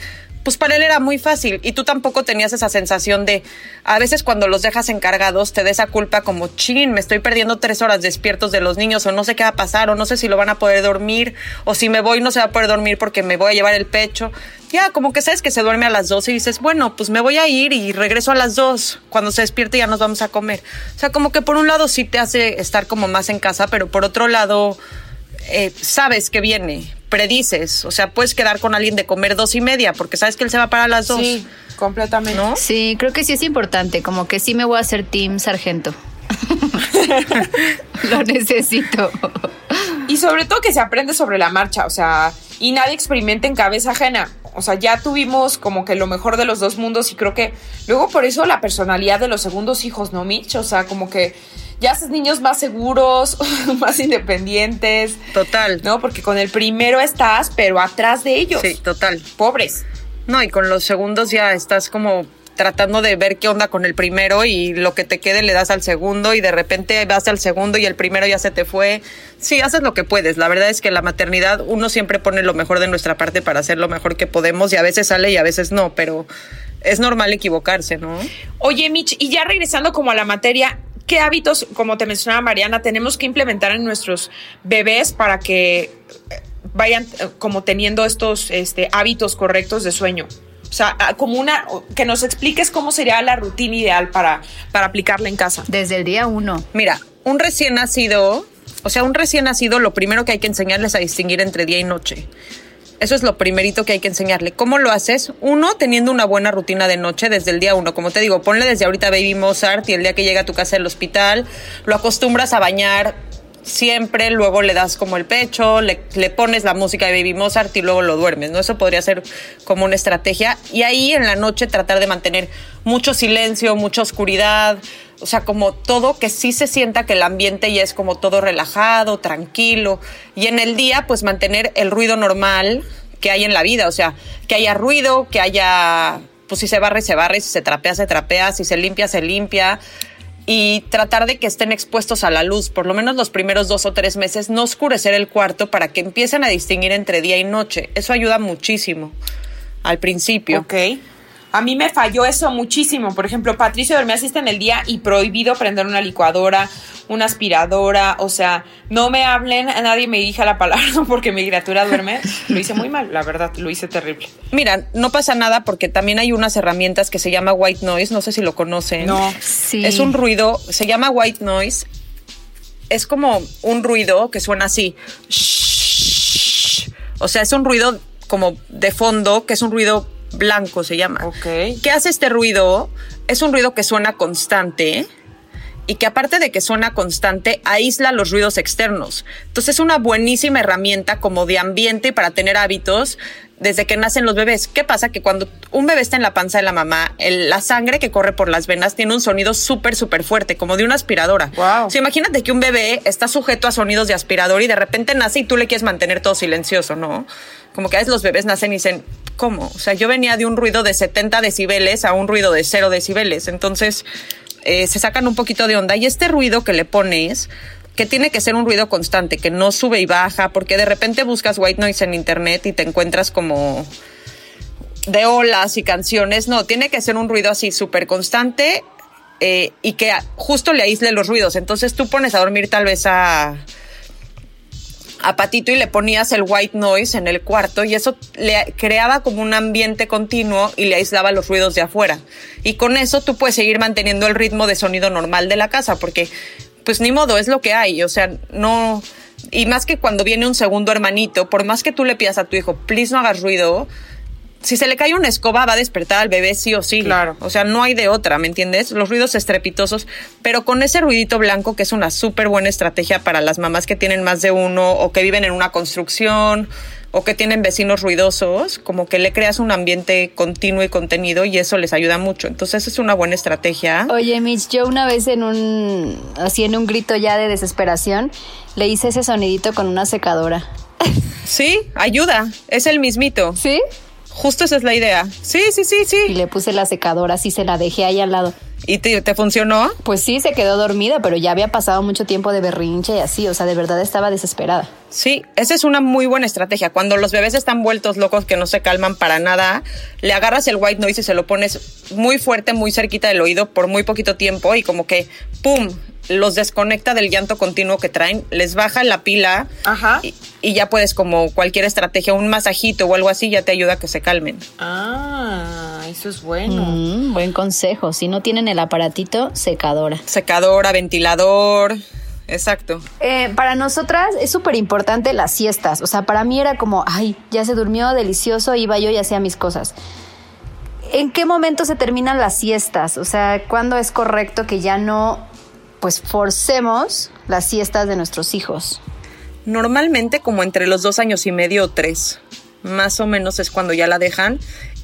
pues para él era muy fácil y tú tampoco tenías esa sensación de, a veces cuando los dejas encargados te da esa culpa como, chin, me estoy perdiendo tres horas despiertos de los niños o no sé qué va a pasar o no sé si lo van a poder dormir o si me voy no se va a poder dormir porque me voy a llevar el pecho. Ya, como que sabes que se duerme a las 12 y dices, bueno, pues me voy a ir y regreso a las 2. Cuando se despierte ya nos vamos a comer. O sea, como que por un lado sí te hace estar como más en casa, pero por otro lado eh, sabes que viene predices. O sea, puedes quedar con alguien de comer dos y media porque sabes que él se va para las dos. Sí, completamente. ¿No? Sí, creo que sí es importante. Como que sí me voy a hacer team sargento. [laughs] Lo necesito. Y sobre todo que se aprende sobre la marcha, o sea, y nadie experimenta en cabeza ajena. O sea, ya tuvimos como que lo mejor de los dos mundos y creo que luego por eso la personalidad de los segundos hijos, ¿no, Mitch? O sea, como que ya haces niños más seguros, [laughs] más independientes. Total. ¿No? Porque con el primero estás, pero atrás de ellos. Sí, total. Pobres. No, y con los segundos ya estás como tratando de ver qué onda con el primero y lo que te quede le das al segundo y de repente vas al segundo y el primero ya se te fue. Sí, haces lo que puedes. La verdad es que la maternidad uno siempre pone lo mejor de nuestra parte para hacer lo mejor que podemos y a veces sale y a veces no, pero es normal equivocarse, ¿no? Oye, Mitch, y ya regresando como a la materia, ¿qué hábitos, como te mencionaba Mariana, tenemos que implementar en nuestros bebés para que eh, vayan eh, como teniendo estos este, hábitos correctos de sueño? O sea, ah, como una, que nos expliques cómo sería la rutina ideal para, para aplicarla en casa. Desde el día uno. Mira, un recién nacido, o sea, un recién nacido, lo primero que hay que enseñarles a distinguir entre día y noche. Eso es lo primerito que hay que enseñarle. ¿Cómo lo haces? Uno, teniendo una buena rutina de noche desde el día uno. Como te digo, ponle desde ahorita Baby Mozart y el día que llega a tu casa del hospital, lo acostumbras a bañar siempre, luego le das como el pecho, le, le, pones la música de Baby Mozart y luego lo duermes, ¿no? Eso podría ser como una estrategia. Y ahí en la noche tratar de mantener mucho silencio, mucha oscuridad, o sea, como todo que sí se sienta que el ambiente ya es como todo relajado, tranquilo. Y en el día, pues mantener el ruido normal que hay en la vida, o sea, que haya ruido, que haya, pues si se barre, se barre, si se trapea, se trapea, si se limpia, se limpia y tratar de que estén expuestos a la luz, por lo menos los primeros dos o tres meses, no oscurecer el cuarto para que empiecen a distinguir entre día y noche. Eso ayuda muchísimo al principio. Ok. A mí me falló eso muchísimo. Por ejemplo, Patricio dormía así en el día y prohibido prender una licuadora, una aspiradora. O sea, no me hablen, a nadie me dirija la palabra [laughs] porque mi criatura duerme. Lo hice muy mal, la verdad, lo hice terrible. Mira, no pasa nada porque también hay unas herramientas que se llama white noise. No sé si lo conocen. No. Sí. Es un ruido, se llama white noise. Es como un ruido que suena así. O sea, es un ruido como de fondo, que es un ruido blanco se llama. Ok. ¿Qué hace este ruido? Es un ruido que suena constante y que aparte de que suena constante, aísla los ruidos externos. Entonces es una buenísima herramienta como de ambiente para tener hábitos desde que nacen los bebés. ¿Qué pasa? Que cuando un bebé está en la panza de la mamá, el- la sangre que corre por las venas tiene un sonido súper, súper fuerte, como de una aspiradora. Wow. O sea, imagínate que un bebé está sujeto a sonidos de aspirador y de repente nace y tú le quieres mantener todo silencioso, ¿no? Como que a veces los bebés nacen y dicen, ¿cómo? O sea, yo venía de un ruido de 70 decibeles a un ruido de 0 decibeles. Entonces, eh, se sacan un poquito de onda. Y este ruido que le pones, que tiene que ser un ruido constante, que no sube y baja, porque de repente buscas white noise en internet y te encuentras como de olas y canciones. No, tiene que ser un ruido así súper constante eh, y que justo le aísle los ruidos. Entonces tú pones a dormir tal vez a a Patito y le ponías el white noise en el cuarto y eso le creaba como un ambiente continuo y le aislaba los ruidos de afuera. Y con eso tú puedes seguir manteniendo el ritmo de sonido normal de la casa porque pues ni modo, es lo que hay, o sea, no y más que cuando viene un segundo hermanito, por más que tú le pidas a tu hijo, please no hagas ruido, si se le cae una escoba va a despertar al bebé sí o sí. Claro. O sea, no hay de otra, ¿me entiendes? Los ruidos estrepitosos, pero con ese ruidito blanco que es una súper buena estrategia para las mamás que tienen más de uno o que viven en una construcción o que tienen vecinos ruidosos, como que le creas un ambiente continuo y contenido y eso les ayuda mucho. Entonces es una buena estrategia. Oye, Mitch, yo una vez en un, así en un grito ya de desesperación, le hice ese sonidito con una secadora. Sí, ayuda, es el mismito. ¿Sí? Justo esa es la idea. Sí, sí, sí, Y sí. le puse la secadora, así se la dejé ahí al lado. ¿Y te, te funcionó? Pues sí, se quedó dormida, pero ya había pasado mucho tiempo de berrinche y así, o sea, de verdad estaba desesperada. Sí, esa es una muy buena estrategia. Cuando los bebés están vueltos locos que no se calman para nada, le agarras el white noise y se lo pones muy fuerte, muy cerquita del oído por muy poquito tiempo y como que, ¡pum!, los desconecta del llanto continuo que traen, les baja la pila Ajá. y, y ya puedes como cualquier estrategia, un masajito o algo así, ya te ayuda a que se calmen. Ah, eso es bueno. Mm, buen consejo. Si no tienen el aparatito, secadora. Secadora, ventilador, exacto. Eh, para nosotras es súper importante las siestas. O sea, para mí era como, ay, ya se durmió, delicioso, iba yo y hacía mis cosas. ¿En qué momento se terminan las siestas? O sea, ¿cuándo es correcto que ya no, pues, forcemos las siestas de nuestros hijos? Normalmente como entre los dos años y medio o tres, más o menos es cuando ya la dejan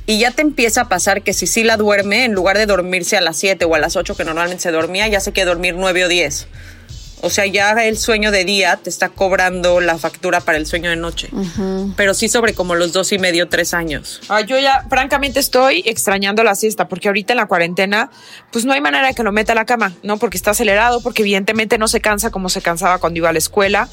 y ya te empieza a pasar que si sí la duerme, en lugar de dormirse a las 7 o a las 8 que normalmente se dormía, ya se quiere dormir 9 o 10. O sea, ya el sueño de día te está cobrando la factura para el sueño de noche. Pero sí sobre como los dos y medio, tres años. Ah, yo ya, francamente, estoy extrañando la siesta, porque ahorita en la cuarentena, pues no hay manera de que lo meta a la cama, ¿no? Porque está acelerado, porque evidentemente no se cansa como se cansaba cuando iba a la escuela.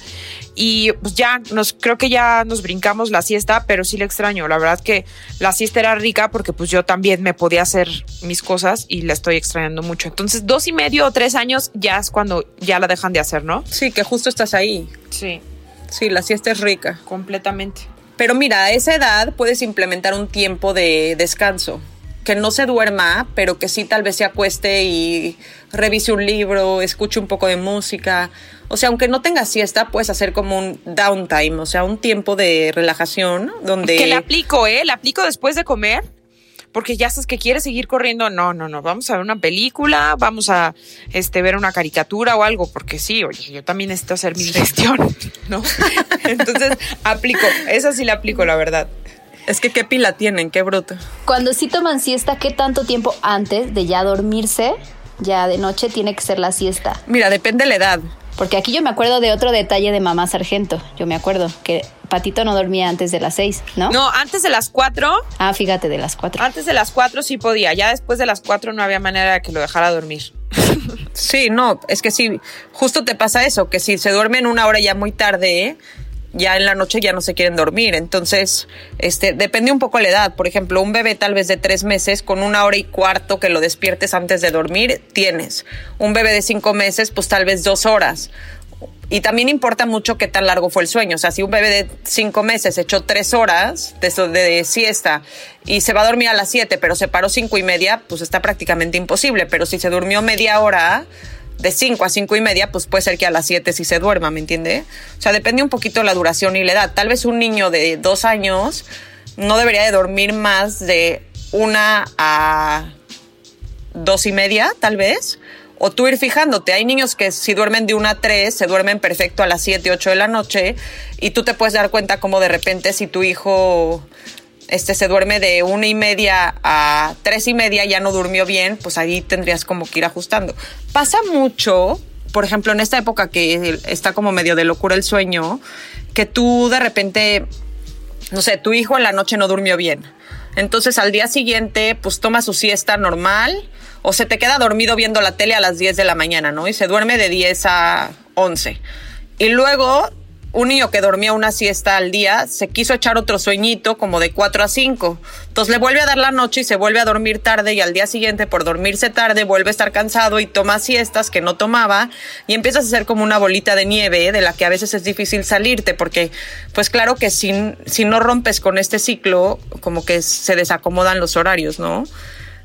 Y pues ya, nos, creo que ya nos brincamos la siesta, pero sí le extraño. La verdad que la siesta era rica porque pues yo también me podía hacer mis cosas y la estoy extrañando mucho. Entonces, dos y medio o tres años ya es cuando ya la dejan de hacer, ¿no? Sí, que justo estás ahí. Sí, Sí, la siesta es rica. completamente. Pero mira, a esa edad puedes implementar un tiempo de descanso. Que no se duerma, pero que sí tal vez se acueste y revise un libro, escuche un poco de música. O sea, aunque no tengas siesta, puedes hacer como un downtime, o sea, un tiempo de relajación donde... Que le aplico, ¿eh? Le aplico después de comer. porque ya sabes que quieres seguir corriendo. No, no, no, vamos a ver una película, vamos a este, ver una caricatura o algo, porque sí, oye, yo también necesito hacer mi digestión, ¿no? [laughs] Entonces, aplico, esa sí la aplico, la verdad. Es que qué pila tienen, qué bruto. Cuando sí toman siesta, ¿qué tanto tiempo antes de ya dormirse, ya de noche, tiene que ser la siesta? Mira, depende de la edad. Porque aquí yo me acuerdo de otro detalle de mamá sargento. Yo me acuerdo que Patito no dormía antes de las seis, ¿no? No, antes de las cuatro. Ah, fíjate, de las cuatro. Antes de las cuatro sí podía. Ya después de las cuatro no había manera de que lo dejara dormir. [laughs] Sí, no, es que sí, justo te pasa eso, que si se duermen una hora ya muy tarde, ¿eh? Ya en la noche ya no se quieren dormir. Entonces, este, depende un poco la edad. Por ejemplo, un bebé tal vez de tres meses con una hora y cuarto que lo despiertes antes de dormir, tienes. Un bebé de cinco meses, pues tal vez dos horas. Y también importa mucho qué tan largo fue el sueño. O sea, si un bebé de cinco meses echó tres horas de, de siesta y se va a dormir a las siete, pero se paró cinco y media, pues está prácticamente imposible. Pero si se durmió media hora, de cinco a cinco y media, pues puede ser que a las siete sí se duerma, ¿me entiende? O sea, depende un poquito la duración y la edad. Tal vez un niño de dos años no debería de dormir más de una a dos y media, tal vez o tú ir fijándote. Hay niños que si duermen de una a tres, se duermen perfecto a las 7, 8 de la noche y tú te puedes dar cuenta como de repente si tu hijo este, se duerme de una y media a tres y media, ya no durmió bien, pues ahí tendrías como que ir ajustando. Pasa mucho, por ejemplo, en esta época que está como medio de locura el sueño, que tú de repente, no sé, tu hijo en la noche no durmió bien. Entonces al día siguiente, pues toma su siesta normal o se te queda dormido viendo la tele a las 10 de la mañana, ¿no? Y se duerme de 10 a 11. Y luego un niño que dormía una siesta al día se quiso echar otro sueñito como de 4 a 5. Entonces le vuelve a dar la noche y se vuelve a dormir tarde y al día siguiente por dormirse tarde vuelve a estar cansado y toma siestas que no tomaba y empiezas a ser como una bolita de nieve de la que a veces es difícil salirte porque pues claro que si, si no rompes con este ciclo como que se desacomodan los horarios, ¿no?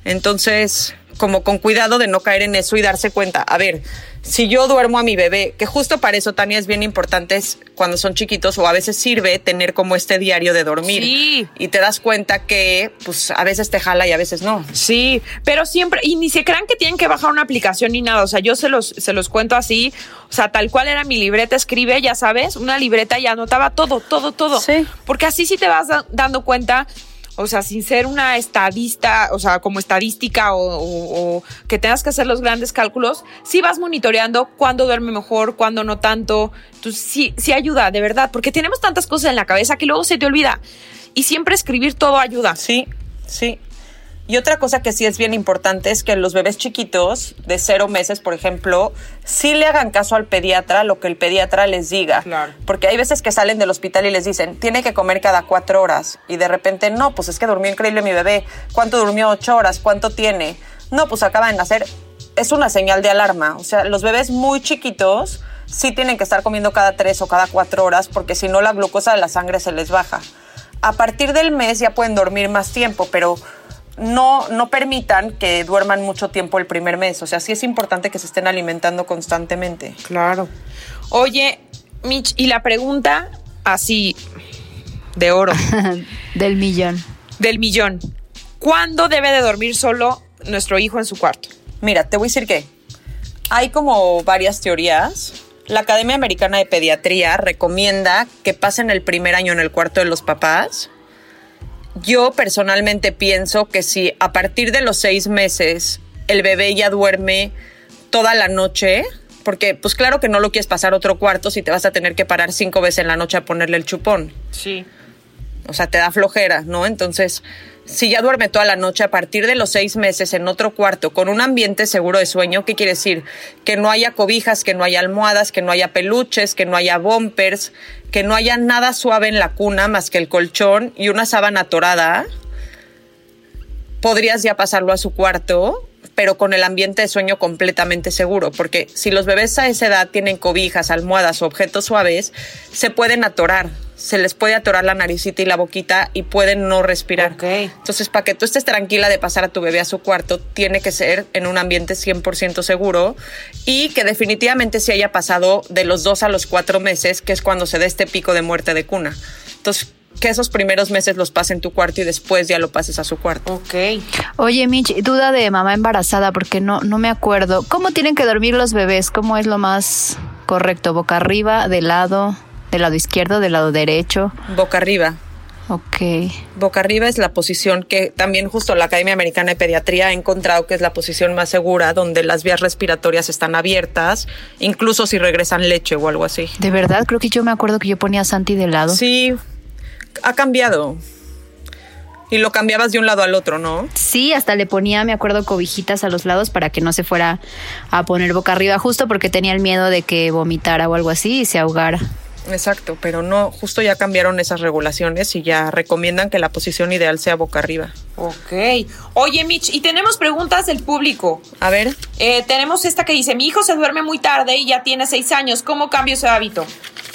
Entonces como con cuidado de no caer en eso y darse cuenta, a ver, si yo duermo a mi bebé, que justo para eso, Tania, es bien importante es cuando son chiquitos o a veces sirve tener como este diario de dormir. Sí. Y te das cuenta que, pues, a veces te jala y a veces no. Sí, pero siempre, y ni se crean que tienen que bajar una aplicación ni nada. O sea, yo se los, se los cuento así. O sea, tal cual era mi libreta, escribe, ya sabes, una libreta y anotaba todo, todo, todo. Sí. Porque así sí te vas dando cuenta o sea, sin ser una estadista, o sea, como estadística o, que tengas que hacer los grandes cálculos, sí vas monitoreando cuándo duerme mejor, cuándo no tanto. Entonces, sí, sí ayuda, de verdad, porque tenemos tantas cosas en la cabeza que luego se te olvida. Y siempre escribir todo ayuda. Sí, sí. Y otra cosa que sí es bien importante es que los bebés chiquitos de cero meses, por ejemplo, sí le hagan caso al pediatra lo que el pediatra les diga. Claro. Porque hay veces que salen del hospital y les dicen, tiene que comer cada cuatro horas. Y de repente, no, pues es que durmió increíble mi bebé. ¿Cuánto durmió? Ocho horas. ¿Cuánto tiene? No, pues acaba de nacer. Es una señal de alarma. O sea, los bebés muy chiquitos sí tienen que estar comiendo cada tres o cada cuatro horas porque si no la glucosa de la sangre se les baja. A partir del mes ya pueden dormir más tiempo, pero no, no permitan que duerman mucho tiempo el primer mes. O sea, sí es importante que se estén alimentando constantemente. Claro. Oye, Mitch, y la pregunta así de oro. [laughs] Del millón. Del millón. ¿Cuándo debe de dormir solo nuestro hijo en su cuarto? Mira, te voy a decir que hay como varias teorías. La Academia Americana de Pediatría recomienda que pasen el primer año en el cuarto de los papás yo personalmente pienso que si a partir de los seis meses el bebé ya duerme toda la noche, porque pues claro que no lo quieres pasar otro cuarto si te vas a tener que parar cinco veces en la noche a ponerle el chupón. Sí. O sea, te da flojera, ¿no? Entonces, si ya duerme toda la noche a partir de los seis meses en otro cuarto con un ambiente seguro de sueño, ¿qué quiere decir? Que no haya cobijas, que no haya almohadas, que no haya peluches, que no haya bumpers, que no haya nada suave en la cuna más que el colchón y una sábana torada. Podrías ya pasarlo a su cuarto, pero con el ambiente de sueño completamente seguro, porque si los bebés a esa edad tienen cobijas, almohadas o objetos suaves, se pueden atorar se les puede atorar la naricita y la boquita y pueden no respirar. Entonces, para que tú estés tranquila de pasar a tu bebé a su cuarto, tiene que ser en un ambiente 100% seguro y que definitivamente se haya pasado de los dos a los cuatro meses, que es cuando se da este pico de muerte de cuna. Entonces, que esos primeros meses los pase en tu cuarto y después ya lo pases a su cuarto. Ok. Oye, Mitch, duda de mamá embarazada, porque no, no me acuerdo. ¿Cómo tienen que dormir los bebés? ¿Cómo es lo más correcto? ¿Boca arriba, de lado, del lado izquierdo, del lado derecho? Boca arriba. Ok. Boca arriba es la posición que también justo la Academia Americana de Pediatría ha encontrado que es la posición más segura, donde las vías respiratorias están abiertas, incluso si regresan leche o algo así. De verdad, creo que yo me acuerdo que yo ponía a Santi de lado. Sí, ha cambiado. Y lo cambiabas de un lado al otro, ¿no? Sí, hasta le ponía, me acuerdo, cobijitas a los lados para que no se fuera a poner boca arriba, justo porque tenía el miedo de que vomitara o algo así y se ahogara. Exacto, pero no, justo ya cambiaron esas regulaciones y ya recomiendan que la posición ideal sea boca arriba. Ok. Oye, Mitch, y tenemos preguntas del público. A ver, Eh, tenemos esta que dice, mi hijo se duerme muy tarde y ya tiene seis años. ¿Cómo cambio ese hábito?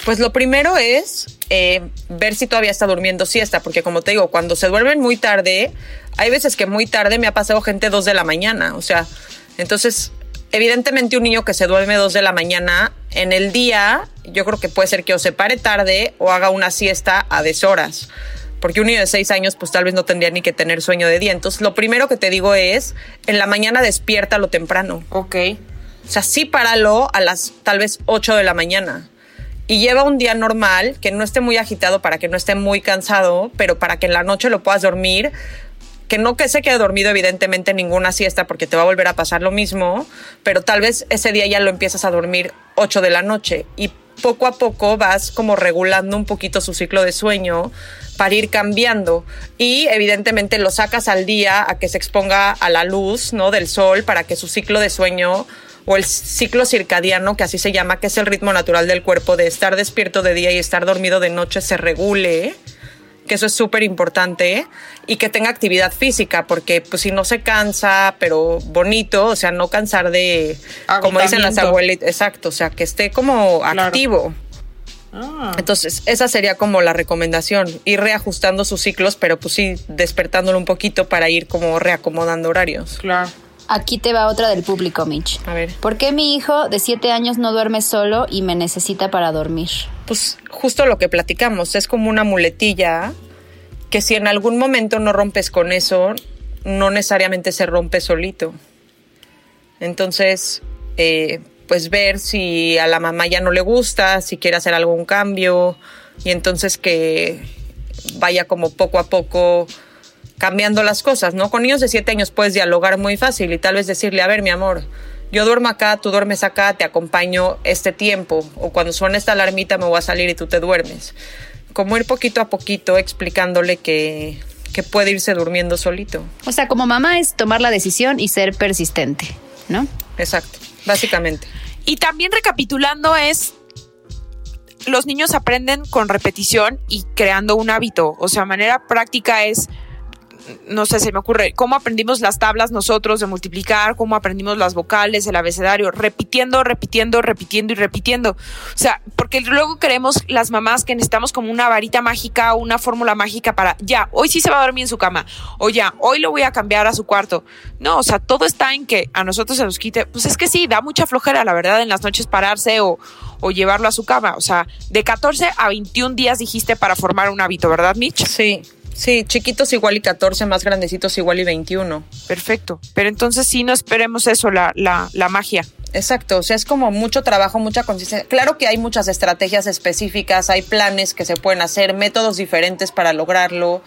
pues lo primero es eh, ver si todavía está durmiendo siesta, porque como te digo, cuando se duermen muy tarde, hay veces que muy tarde me ha pasado gente dos de la mañana, o sea, entonces, evidentemente un niño que se duerme dos de la mañana, en el día, yo creo que puede ser que o se pare tarde o haga una siesta a deshoras. Porque un niño de seis años, pues tal vez no tendría ni que tener sueño de día. Entonces, lo primero que te digo es, en la mañana despiértalo temprano. Ok. O sea, sí páralo a las tal vez 8 de la mañana. Y lleva un día normal, que no esté muy agitado para que no esté muy cansado, pero para que en la noche lo puedas dormir. Que no que se quede dormido, evidentemente, en ninguna siesta, porque te va a volver a pasar lo mismo, pero tal vez ese día ya lo empiezas a dormir 8 de la noche. Y poco a poco vas como regulando un poquito su ciclo de sueño para ir cambiando. Y evidentemente lo sacas al día a que se exponga a la luz, ¿no? Del sol, para que su ciclo de sueño o el ciclo circadiano, que así se llama, que es el ritmo natural del cuerpo de estar despierto de día y estar dormido de noche, se regule, que eso es súper importante, y que tenga actividad física, porque pues si no se cansa, pero bonito, o sea, no cansar de, como dicen las abuelitas, exacto, o sea, que esté como Claro. activo. Ah. Entonces, esa sería como la recomendación, ir reajustando sus ciclos, pero pues sí, despertándolo un poquito para ir como reacomodando horarios. Claro. Aquí te va otra del público, Mitch. A ver. ¿Por qué mi hijo de siete años no duerme solo y me necesita para dormir? Pues justo lo que platicamos, es como una muletilla que si en algún momento no rompes con eso, no necesariamente se rompe solito. Entonces, eh, pues ver si a la mamá ya no le gusta, si quiere hacer algún cambio, y entonces que vaya como poco a poco cambiando las cosas, ¿no? Con niños de siete años puedes dialogar muy fácil y tal vez decirle, a ver, mi amor, yo duermo acá, tú duermes acá, te acompaño este tiempo, o cuando suena esta alarmita me voy a salir y tú te duermes. Como ir poquito a poquito explicándole que, que puede irse durmiendo solito. O sea, como mamá es tomar la decisión y ser persistente, ¿no? Exacto, básicamente. Y también recapitulando es, los niños aprenden con repetición y creando un hábito. O sea, manera práctica es, no sé, se me ocurre, cómo aprendimos las tablas nosotros de multiplicar, cómo aprendimos las vocales, el abecedario, repitiendo, repitiendo, repitiendo y repitiendo. O sea, porque luego queremos las mamás que necesitamos como una varita mágica o una fórmula mágica para, ya, hoy sí se va a dormir en su cama, o ya, hoy lo voy a cambiar a su cuarto. No, o sea, todo está en que a nosotros se nos quite, pues es que sí, da mucha flojera, la verdad, en las noches pararse o, o llevarlo a su cama. O sea, de 14 a 21 días dijiste para formar un hábito, ¿verdad, Mitch? Sí, sí, chiquitos igual y 14, más grandecitos igual y 21. Perfecto. Pero entonces sí no esperemos eso, la, la, la magia. Exacto, o sea, es como mucho trabajo, mucha consistencia. Claro que hay muchas estrategias específicas, hay planes que se pueden hacer, métodos diferentes para lograrlo,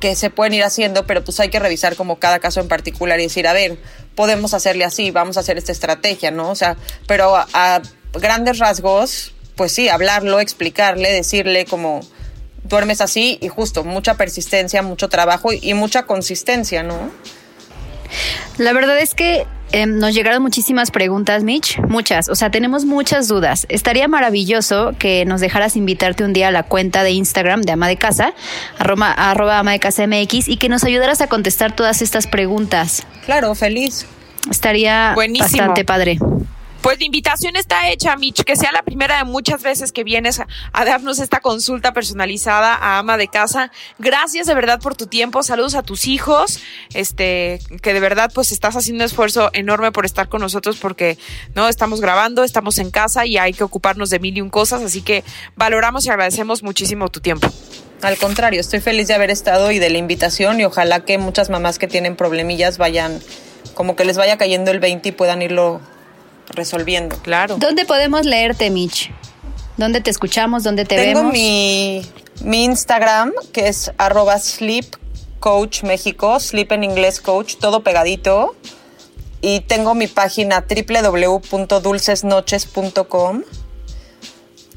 que se pueden ir haciendo, pero pues hay que revisar como cada caso en particular y decir, a ver, podemos hacerle así, vamos a hacer esta estrategia, ¿no? O sea, pero a, a grandes rasgos, pues sí, hablarlo, explicarle, decirle como duermes así y justo mucha persistencia, mucho trabajo y, y mucha consistencia, ¿no? La verdad es que eh, nos llegaron muchísimas preguntas, Mitch, muchas, o sea, tenemos muchas dudas. Estaría maravilloso que nos dejaras invitarte un día a la cuenta de Instagram de Ama de Casa, arroba, arroba Ama de Casa MX, y que nos ayudaras a contestar todas estas preguntas. Claro, feliz. Estaría Buenísimo. bastante padre. Pues la invitación está hecha, Mitch, que sea la primera de muchas veces que vienes a, darnos esta consulta personalizada a ama de casa. Gracias de verdad por tu tiempo. Saludos a tus hijos. Este, que de verdad pues estás haciendo un esfuerzo enorme por estar con nosotros porque no estamos grabando, estamos en casa y hay que ocuparnos de mil y un cosas, así que valoramos y agradecemos muchísimo tu tiempo. Al contrario, estoy feliz de haber estado y de la invitación y ojalá que muchas mamás que tienen problemillas vayan como que les vaya cayendo el 20 y puedan irlo resolviendo. Claro. ¿Dónde podemos leerte, Mitch? ¿Dónde te escuchamos? ¿Dónde te vemos? Tengo mi, mi Instagram, que es arroba sleep coach México, sleep en inglés coach, todo pegadito. Y tengo mi página www.dulcesnoches.com.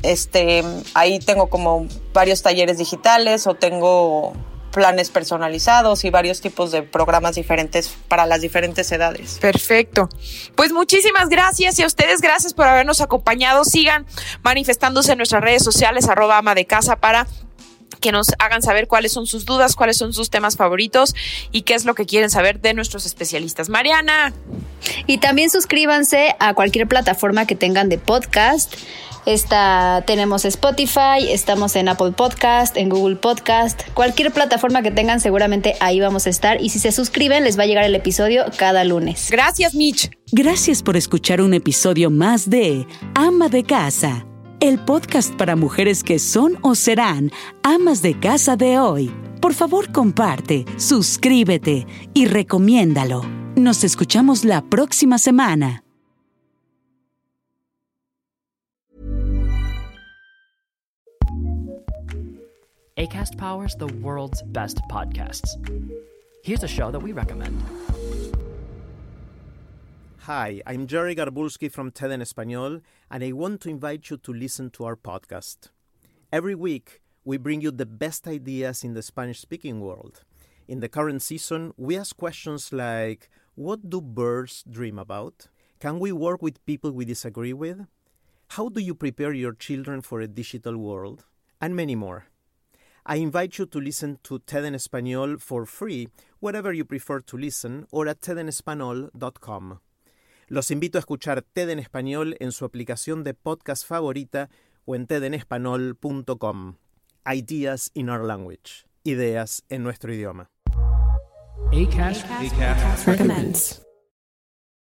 Este, ahí tengo como varios talleres digitales o tengo planes personalizados y varios tipos de programas diferentes para las diferentes edades. Perfecto. Pues muchísimas gracias y a ustedes gracias por habernos acompañado. Sigan manifestándose en nuestras redes sociales, arroba ama de casa para que nos hagan saber cuáles son sus dudas, cuáles son sus temas favoritos y qué es lo que quieren saber de nuestros especialistas. Mariana. Y también suscríbanse a cualquier plataforma que tengan de podcast Está, tenemos Spotify, estamos en Apple Podcast, en Google Podcast, cualquier plataforma que tengan, seguramente ahí vamos a estar. Y si se suscriben, les va a llegar el episodio cada lunes. Gracias, Mitch. Gracias por escuchar un episodio más de Ama de Casa, el podcast para mujeres que son o serán amas de casa de hoy. Por favor, comparte, suscríbete y recomiéndalo. Nos escuchamos la próxima semana. ACAST powers the world's best podcasts. Here's a show that we recommend. Hi, I'm Jerry Garbulski from TED en Español, and I want to invite you to listen to our podcast. Every week, we bring you the best ideas in the Spanish speaking world. In the current season, we ask questions like What do birds dream about? Can we work with people we disagree with? How do you prepare your children for a digital world? And many more. I invite you to listen to TED en Español for free, wherever you prefer to listen, or at tedenespanol.com. Los invito a escuchar TED en Español en su aplicación de podcast favorita o en tedenespanol.com. Ideas in our language. Ideas en nuestro idioma. ACAST.